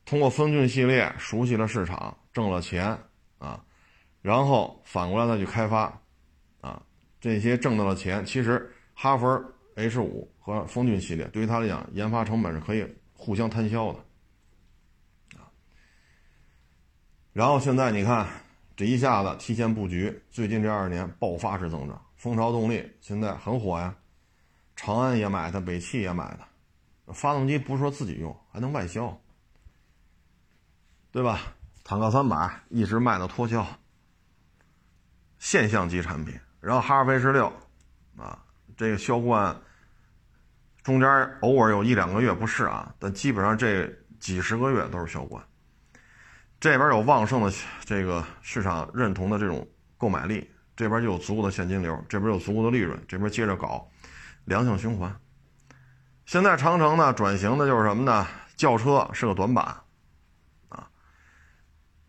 通过风骏系列熟悉了市场，挣了钱啊，然后反过来再去开发，啊，这些挣到了钱，其实哈弗 H 五和风骏系列对于他来讲，研发成本是可以互相摊销的。然后现在你看，这一下子提前布局，最近这二年爆发式增长，蜂巢动力现在很火呀，长安也买它，北汽也买它，发动机不是说自己用，还能外销，对吧？坦克三百一直卖到脱销，现象级产品。然后哈弗 H 六，啊，这个销冠中间偶尔有一两个月不是啊，但基本上这几十个月都是销冠。这边有旺盛的这个市场认同的这种购买力，这边就有足够的现金流，这边有足够的利润，这边接着搞，良性循环。现在长城呢转型的就是什么呢？轿车是个短板，啊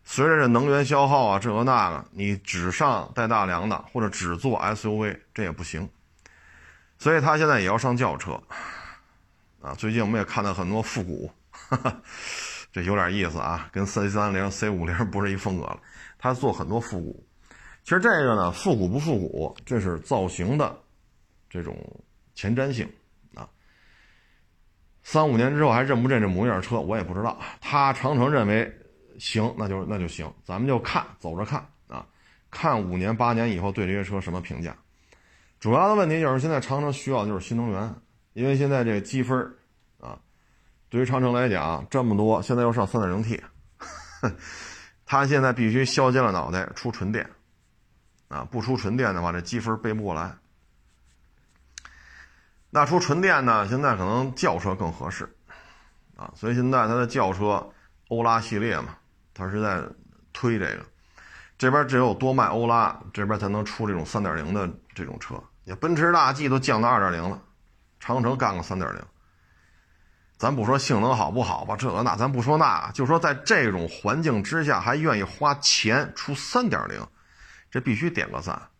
随着这能源消耗啊，这个那个，你只上带大梁的或者只做 SUV，这也不行。所以他现在也要上轿车，啊，最近我们也看到很多复古，这有点意思啊，跟 C 三零、C 五零不是一风格了。他做很多复古，其实这个呢，复古不复古，这是造型的这种前瞻性啊。三五年之后还认不认这模样车，我也不知道。他长城认为行，那就那就行，咱们就看走着看啊，看五年八年以后对这些车什么评价。主要的问题就是现在长城需要的就是新能源，因为现在这个积分，对于长城来讲这么多，现在又上 3.0T，它 现在必须削尖了脑袋出纯电，啊，不出纯电的话，这积分背不过来。那出纯电呢？现在可能轿车更合适，啊，所以现在它的轿车欧拉系列嘛，它是在推这个。这边只有多卖欧拉，这边才能出这种三点零的这种车。你奔驰大 G 都降到二点零了，长城干个三点零。咱不说性能好不好吧，这个那咱不说那，就说在这种环境之下还愿意花钱出三点零，这必须点个赞。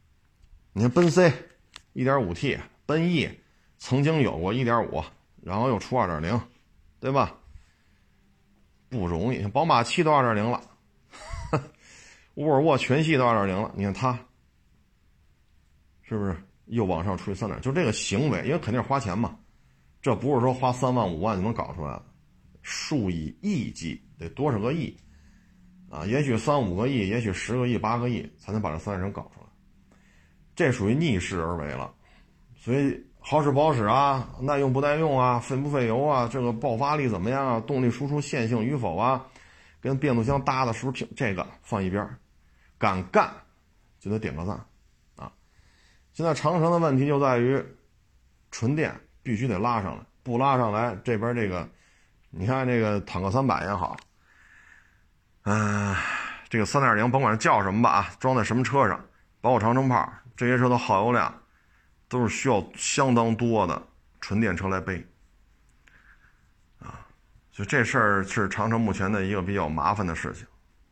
你看奔 C 一点五 T，奔 E 曾经有过一点五，然后又出二点零，对吧？不容易，宝马七都二点零了。沃尔沃全系都二点零了，你看它，是不是又往上吹三点？就这个行为，因为肯定是花钱嘛，这不是说花三万五万就能搞出来的，数以亿计，得多少个亿啊？也许三五个亿，也许十个亿、八个亿才能把这三点零搞出来，这属于逆势而为了。所以好使不好使啊？耐用不耐用啊？费不费油啊？这个爆发力怎么样啊？动力输出线性与否啊？跟变速箱搭的是不是平？这个放一边。敢干，就得点个赞，啊！现在长城的问题就在于，纯电必须得拉上来，不拉上来，这边这个，你看这个坦克三百也好，嗯，这个三点零甭管叫什么吧啊，装在什么车上，包括长城炮，这些车的耗油量，都是需要相当多的纯电车来背，啊，就这事儿是长城目前的一个比较麻烦的事情，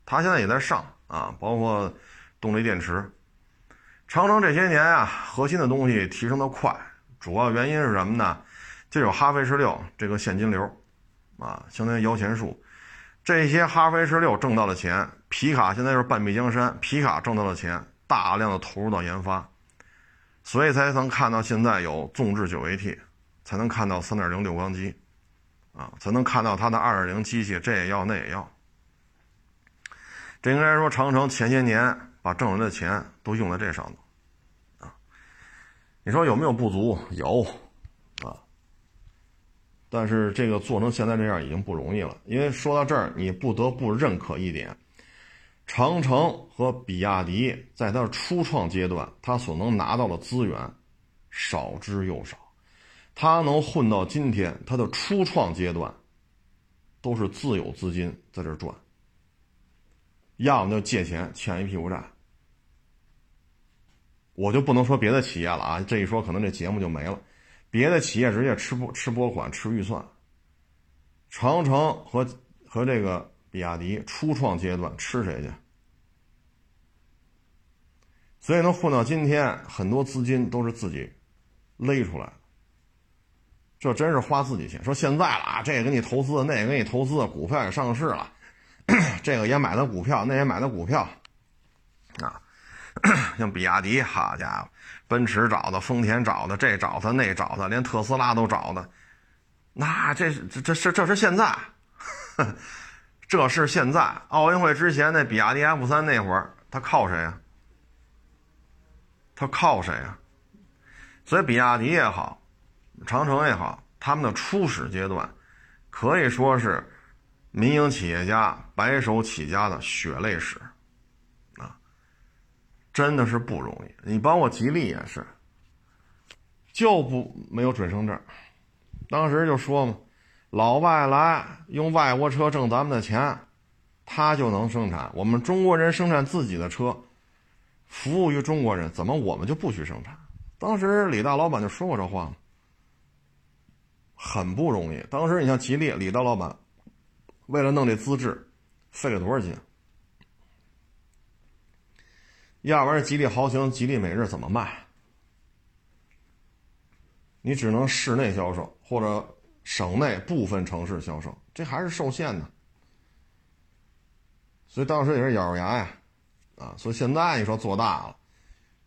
它现在也在上。啊，包括动力电池，长城这些年啊，核心的东西提升的快，主要原因是什么呢？就有哈弗 H 六这个现金流，啊，相当于摇钱树，这些哈弗 H 六挣到的钱，皮卡现在是半壁江山，皮卡挣到的钱，大量的投入到研发，所以才能看到现在有纵置九 AT，才能看到三点零六缸机，啊，才能看到它的二点零机器，这也要那也要。这应该说，长城前些年把挣来的钱都用在这上头，你说有没有不足？有，啊，但是这个做成现在这样已经不容易了。因为说到这儿，你不得不认可一点：长城和比亚迪在它的初创阶段，它所能拿到的资源少之又少。它能混到今天，它的初创阶段都是自有资金在这赚。要么就借钱欠一屁股债，我就不能说别的企业了啊！这一说可能这节目就没了。别的企业直接吃拨吃拨款吃预算，长城和和这个比亚迪初创阶段吃谁去？所以能混到今天，很多资金都是自己勒出来的。这真是花自己钱。说现在了啊，这个给你投资，那个给你投资，股票也上市了。这个也买的股票，那也买的股票，啊，像比亚迪，好家伙，奔驰找的，丰田找的，这找他，那找他，连特斯拉都找的，那这这这是这是现在，这是现在。奥运会之前那比亚迪 F 三那会儿，他靠谁呀？他靠谁呀？所以比亚迪也好，长城也好，他们的初始阶段可以说是。民营企业家白手起家的血泪史，真的是不容易。你帮我吉利也是，就不没有准生证。当时就说嘛，老外来用外国车挣咱们的钱，他就能生产。我们中国人生产自己的车，服务于中国人，怎么我们就不许生产？当时李大老板就说过这话嘛很不容易。当时你像吉利李大老板。为了弄这资质，费了多少劲？要不然吉利豪情、吉利美日怎么卖？你只能市内销售或者省内部分城市销售，这还是受限的。所以当时也是咬着牙呀，啊，所以现在你说做大了，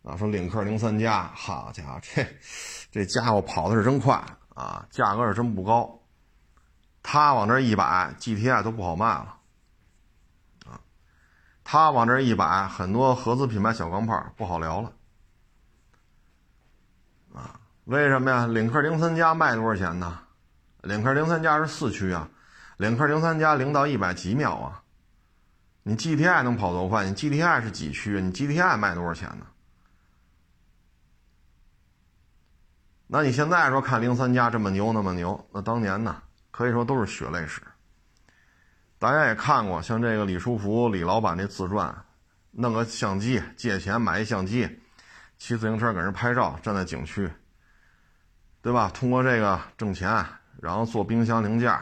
啊，说领克零三加，好家伙，这这家伙跑的是真快啊，价格是真不高，他往这一摆，GTI 都不好卖了，他往这一摆，很多合资品牌小钢炮不好聊了，啊。为什么呀？领克零三加卖多少钱呢？领克零三加是四驱啊，领克零三加零到一百几秒啊？你 GTI 能跑多快？你 GTI 是几驱？你 GTI 卖多少钱呢？那你现在说看零三加这么牛那么牛，那当年呢，可以说都是血泪史。大家也看过，像这个李书福李老板那自传，弄个相机借钱买一相机，骑自行车给人拍照，站在景区。对吧？通过这个挣钱，然后做冰箱零件，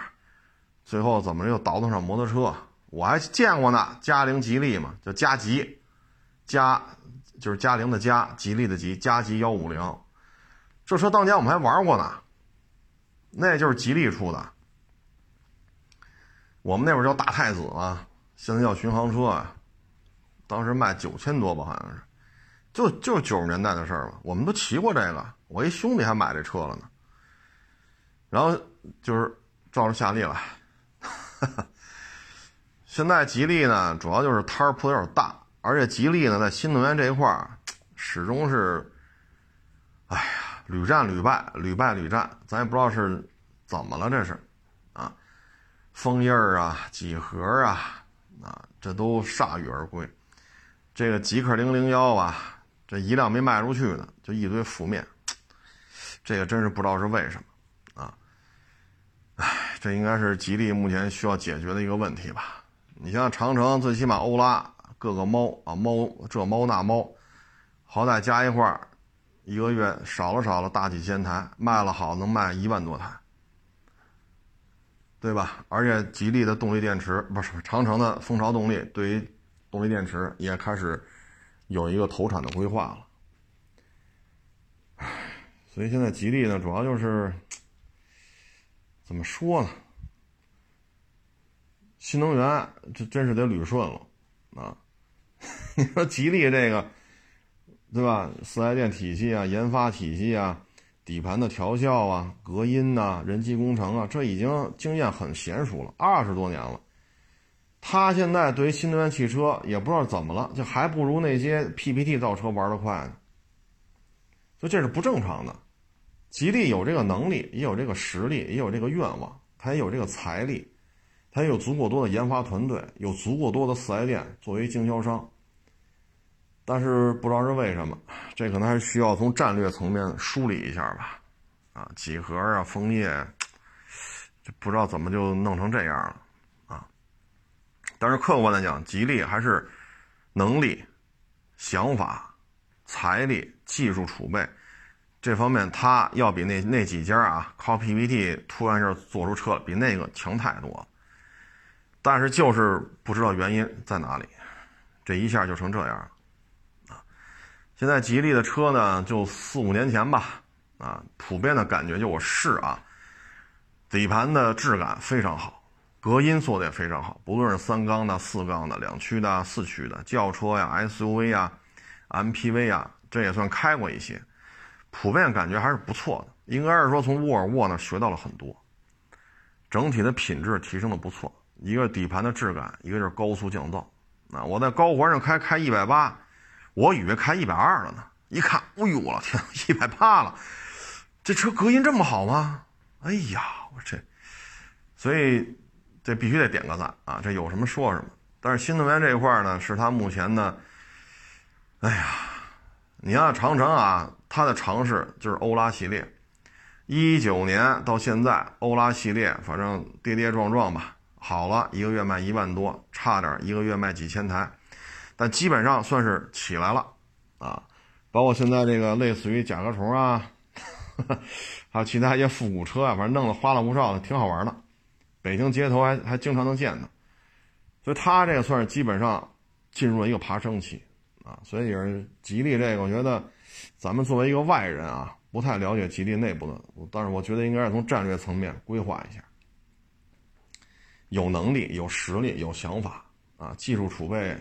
最后怎么又倒腾上摩托车？我还见过呢，嘉陵吉利嘛，叫嘉吉，嘉就是嘉陵的嘉，吉利的吉，嘉吉幺五零，这车当年我们还玩过呢，那就是吉利出的。我们那会儿叫大太子嘛，现在叫巡航车啊，当时卖九千多吧，好像是，就就九十年代的事儿了，我们都骑过这个。我一兄弟还买这车了呢，然后就是照着夏利了。现在吉利呢，主要就是摊儿铺的有点大，而且吉利呢，在新能源这一块儿始终是，哎呀，屡战屡败，屡败屡战，咱也不知道是怎么了，这是，封印儿啊，几何啊，啊，这都铩羽而归。这个极客零零幺啊，这一辆没卖出去呢，就一堆负面。这个真是不知道是为什么，啊，哎，这应该是吉利目前需要解决的一个问题吧？你像长城，最起码欧拉各个猫啊猫这猫那猫，好歹加一块儿，一个月少了少了大几千台，卖了好能卖一万多台，对吧？而且吉利的动力电池不是长城的蜂巢动力，对于动力电池也开始有一个投产的规划了。所以现在吉利呢，主要就是怎么说呢？新能源这真是得捋顺了啊！你说吉利这个，对吧？四 S 店体系啊，研发体系啊，底盘的调校啊，隔音呐，人机工程啊，这已经经验很娴熟了，二十多年了。他现在对于新能源汽车也不知道怎么了，就还不如那些 PPT 造车玩的快呢。所以这是不正常的。吉利有这个能力，也有这个实力，也有这个愿望，他也有这个财力，他也有足够多的研发团队，有足够多的四 S 店作为经销商。但是不知道是为什么，这可能还需要从战略层面梳理一下吧。啊，几何啊，枫叶，就不知道怎么就弄成这样了啊。但是客观来讲，吉利还是能力、想法、财力、技术储备。这方面，他要比那那几家啊，靠 PPT 突然就做出车，比那个强太多。但是就是不知道原因在哪里，这一下就成这样了！现在吉利的车呢，就四五年前吧，啊，普遍的感觉就我试啊，底盘的质感非常好，隔音做的也非常好，不论是三缸的、四缸的、两驱的、四驱的，轿车呀、SUV 呀、MPV 呀，这也算开过一些。普遍感觉还是不错的，应该是说从沃尔沃那学到了很多，整体的品质提升的不错。一个底盘的质感，一个就是高速降噪。啊，我在高环上开开一百八，我以为开一百二了呢，一看，哎呦我天，一百八了，这车隔音这么好吗？哎呀，我这，所以这必须得点个赞啊！这有什么说什么。但是新能源这一块呢，是它目前的，哎呀，你看长城啊。它的尝试就是欧拉系列，一九年到现在，欧拉系列反正跌跌撞撞吧，好了一个月卖一万多，差点一个月卖几千台，但基本上算是起来了啊。包括现在这个类似于甲壳虫啊，还有其他一些复古车啊，反正弄得花里胡哨的，挺好玩的。北京街头还还经常能见到，所以它这个算是基本上进入了一个爬升期啊，所以也是吉利这个，我觉得咱们作为一个外人啊，不太了解吉利内部的，但是我觉得应该是从战略层面规划一下，有能力、有实力、有想法啊，技术储备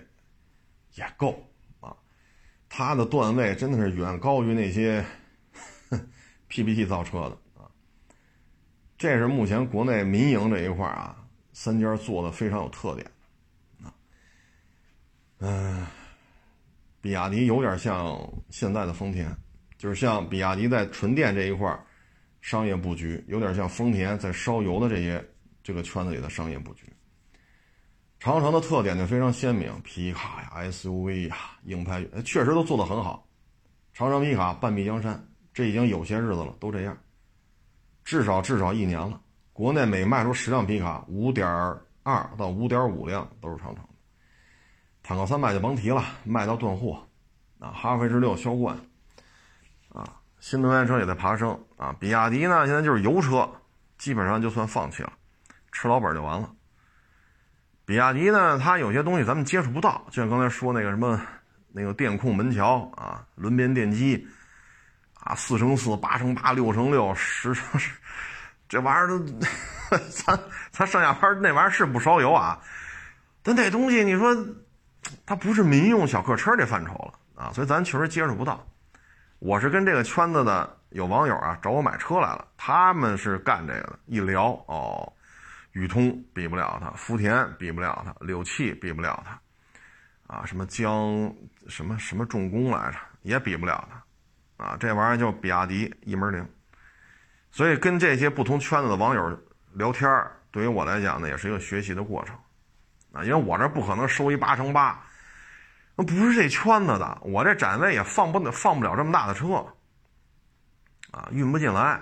也够啊，它的段位真的是远高于那些 PPT 造车的啊，这是目前国内民营这一块啊，三家做的非常有特点啊。嗯，比亚迪有点像现在的丰田，就是像比亚迪在纯电这一块商业布局，有点像丰田在烧油的这些这个圈子里的商业布局。长城的特点就非常鲜明，皮卡呀、SUV 呀、硬派，确实都做得很好。长城皮卡半壁江山，这已经有些日子了，都这样，至少至少一年了。国内每卖出十辆皮卡，五点二到五点五辆都是长城。坦克三百就甭提了，卖到断货，啊，哈弗 H 六销冠，啊，新能源车也在爬升，啊，比亚迪呢现在就是油车，基本上就算放弃了，吃老本就完了。比亚迪呢，它有些东西咱们接触不到，就像刚才说那个什么，那个电控门桥啊，轮边电机，啊，四乘四、八乘八、六乘六、十乘十，这玩意儿都，咱咱上下班那玩意儿是不烧油啊，但那东西你说。它不是民用小客车这范畴了啊，所以咱确实接触不到。我是跟这个圈子的有网友啊找我买车来了，他们是干这个的。一聊哦，宇通比不了它，福田比不了它，柳汽比不了它，啊，什么江什么什么重工来着也比不了它，啊，这玩意儿就比亚迪一门灵。所以跟这些不同圈子的网友聊天对于我来讲呢，也是一个学习的过程。啊，因为我这不可能收一八乘八，那不是这圈子的，我这展位也放不放不了这么大的车，啊，运不进来。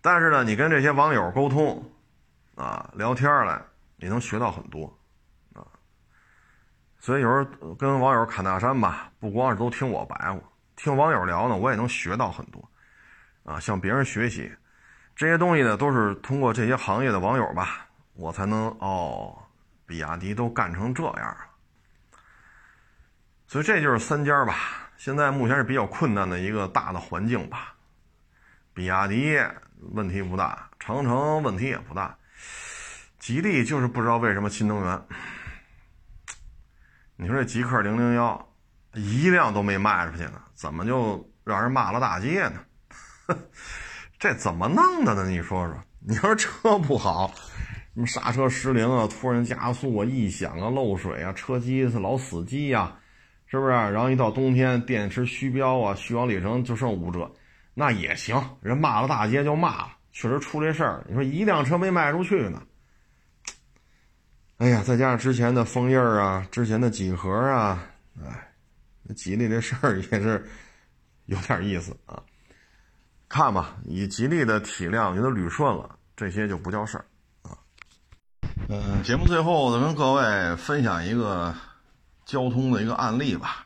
但是呢，你跟这些网友沟通，啊，聊天来，你能学到很多，啊。所以有时候跟网友侃大山吧，不光是都听我白话，听网友聊呢，我也能学到很多，啊，向别人学习，这些东西呢，都是通过这些行业的网友吧，我才能哦。比亚迪都干成这样了，所以这就是三家吧。现在目前是比较困难的一个大的环境吧。比亚迪问题不大，长城问题也不大，吉利就是不知道为什么新能源。你说这极氪零零幺一辆都没卖出去呢，怎么就让人骂了大街呢？这怎么弄的呢？你说说，你说车不好。什么刹车失灵啊，突然加速啊，异响啊，漏水啊，车机是老死机呀，是不是？然后一到冬天，电池虚标啊，续航里程就剩五折，那也行，人骂了大街就骂了，确实出这事儿。你说一辆车没卖出去呢，哎呀，再加上之前的枫叶啊，之前的几何啊，哎，吉利这事儿也是有点意思啊。看吧，以吉利的体量，觉得捋顺了，这些就不叫事儿啊。嗯，节目最后再，跟各位分享一个交通的一个案例吧，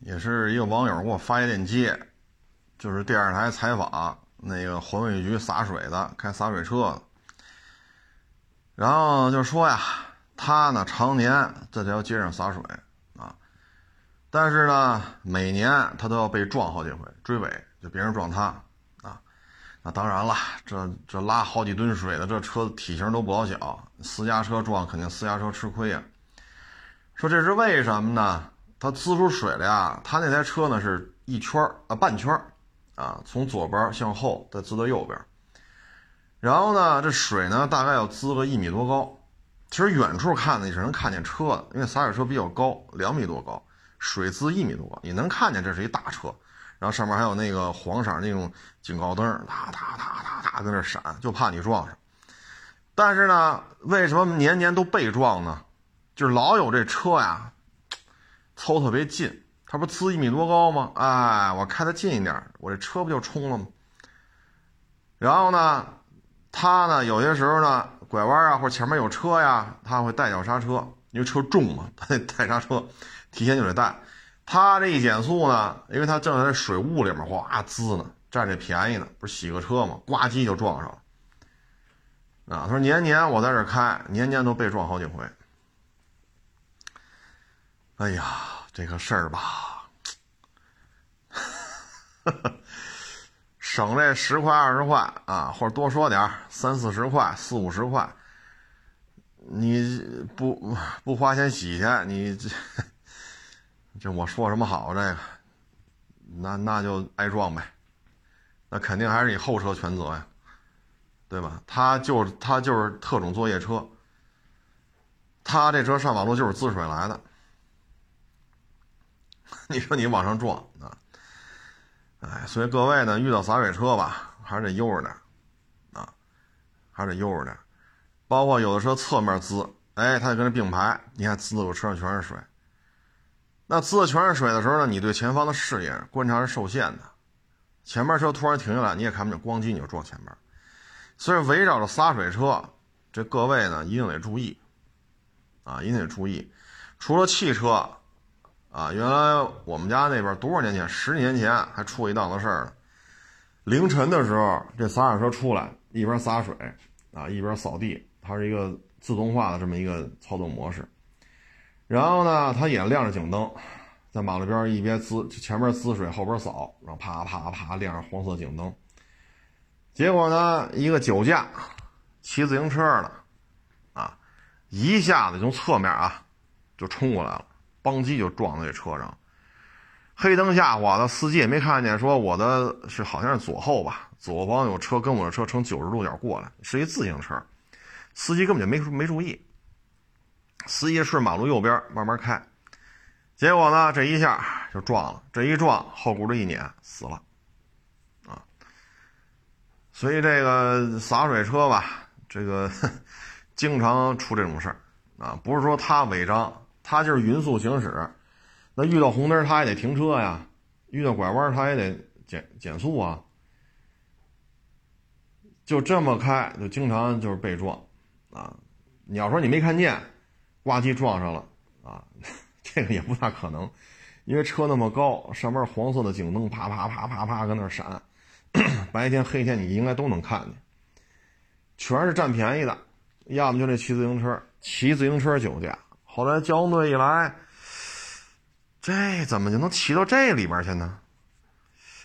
也是一个网友给我发一链接，就是电视台采访那个环卫局洒水的，开洒水车，然后就说呀，他呢常年在这条街上洒水啊，但是呢每年他都要被撞好几回，追尾就别人撞他啊。那当然了，这这拉好几吨水的这车体型都不老小，私家车撞肯定私家车吃亏呀。说这是为什么呢？他滋出水来呀，他那台车呢是一圈啊半圈啊，从左边向后再滋到右边，然后呢这水呢大概要滋个一米多高，其实远处看呢你是能看见车的，因为洒水车比较高，两米多高，水滋一米多，你能看见这是一大车。然后上面还有那个黄色那种警告灯，哒哒哒哒哒在那闪，就怕你撞上。但是呢，为什么年年都被撞呢？就是老有这车呀，凑特别近，它不呲一米多高吗？哎，我开的近一点，我这车不就冲了吗？然后呢，他呢有些时候呢拐弯啊，或者前面有车呀，他会带脚刹车，因为车重嘛，他 得带刹车，提前就得带。他这一减速呢，因为他正在水雾里面哗滋呢，占这便宜呢，不是洗个车吗？呱唧就撞上了。啊，他说年年我在这开，年年都被撞好几回。哎呀，这个事儿吧，省这十块二十块啊，或者多说点三四十块、四五十块，你不不花钱洗去，你这这我说什么好？这个，那那就挨撞呗，那肯定还是你后车全责呀，对吧？他就他就是特种作业车，他这车上马路就是滋水来的。你说你往上撞？哎，所以各位呢，遇到洒水车吧，还是得悠着点啊，还是得悠着点包括有的车侧面滋，哎，它就跟着并排，你看滋的我车上全是水。那滋的全是水的时候呢，你对前方的视野观察是受限的。前面车突然停下来，你也看不见，咣叽你就撞前面。所以围绕着洒水车，这各位呢一定得注意啊，一定得注意。除了汽车。啊，原来我们家那边多少年前，十几年前还出过一档子事儿呢。凌晨的时候，这洒水车出来，一边洒水啊，一边扫地，它是一个自动化的这么一个操作模式。然后呢，它也亮着警灯，在马路边一边滋，前面滋水，后边扫，然后啪啪啪亮着黄色警灯。结果呢，一个酒驾骑自行车的，啊，一下子从侧面啊就冲过来了。邦机就撞在这车上，黑灯瞎火的，司机也没看见。说我的是好像是左后吧，左方有车跟我的车成九十度角过来，是一自行车，司机根本就没没注意。司机顺马路右边慢慢开，结果呢，这一下就撞了，这一撞后轱辘一碾死了，啊！所以这个洒水车吧，这个 经常出这种事儿啊，不是说他违章。他就是匀速行驶，那遇到红灯他也得停车呀，遇到拐弯他也得减减速啊，就这么开就经常就是被撞，啊，你要说你没看见，呱唧撞上了啊，这个也不大可能，因为车那么高，上面黄色的警灯啪啪啪啪啪搁那闪，白天黑天你应该都能看见，全是占便宜的，要么就这骑自行车，骑自行车酒驾。后来交通队一来，这怎么就能骑到这里边去呢？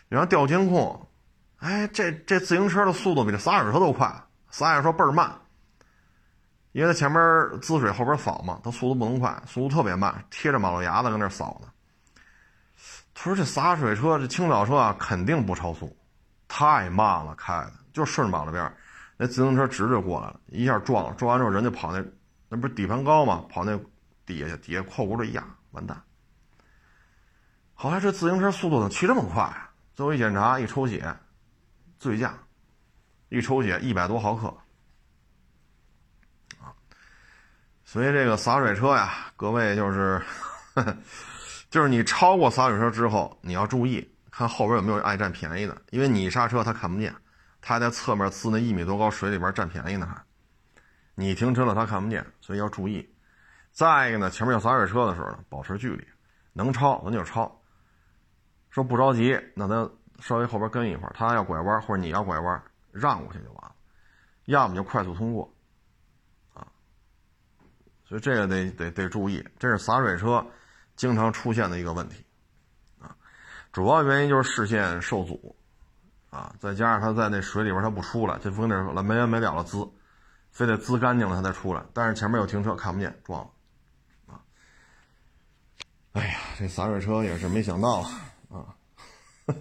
然后调监控，哎，这这自行车的速度比这洒水车都快，洒水车倍儿慢，因为它前边滋水，后边扫嘛，它速度不能快，速度特别慢，贴着马路牙子搁那扫呢。他说这洒水车这清扫车啊，肯定不超速，太慢了，开的就顺着马路边那自行车直着过来了，一下撞了，撞完之后人就跑那，那不是底盘高吗？跑那。底下底下后轱辘一压，完蛋。后来这自行车速度怎么骑这么快啊？最后一检查，一抽血，醉驾，一抽血一百多毫克，啊！所以这个洒水车呀，各位就是，就是你超过洒水车之后，你要注意看后边有没有爱占便宜的，因为你刹车他看不见，他在侧面呲那一米多高水里边占便宜呢，还你停车了他看不见，所以要注意。再一个呢，前面有洒水车的时候呢，保持距离，能超咱就超。说不着急，那咱稍微后边跟一会儿，他要拐弯或者你要拐弯，让过去就完了，要么就快速通过，啊。所以这个得得得注意，这是洒水车经常出现的一个问题，啊，主要原因就是视线受阻，啊，再加上他在那水里边他不出来，这风那没完没了的滋，非得滋干净了他才出来，但是前面有停车看不见，撞了。哎呀，这洒水车也是没想到啊！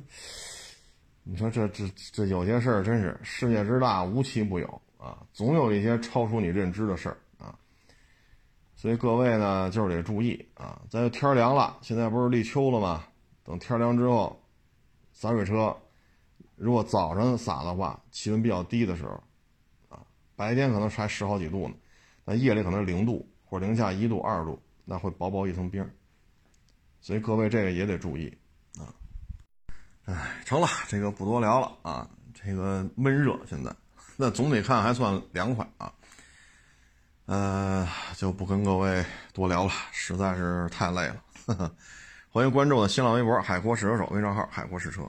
你说这这这有些事儿真是世界之大无奇不有啊，总有一些超出你认知的事儿啊。所以各位呢，就是得注意啊。再天凉了，现在不是立秋了吗？等天凉之后，洒水车如果早上洒的话，气温比较低的时候啊，白天可能还十好几度呢，那夜里可能零度或者零下一度、二度，那会薄薄一层冰。所以各位这个也得注意啊！哎，成了，这个不多聊了啊。这个闷热现在，那总体看还算凉快啊。呃，就不跟各位多聊了，实在是太累了。欢迎关注我的新浪微博“海阔试车手”微账号“海阔试车”。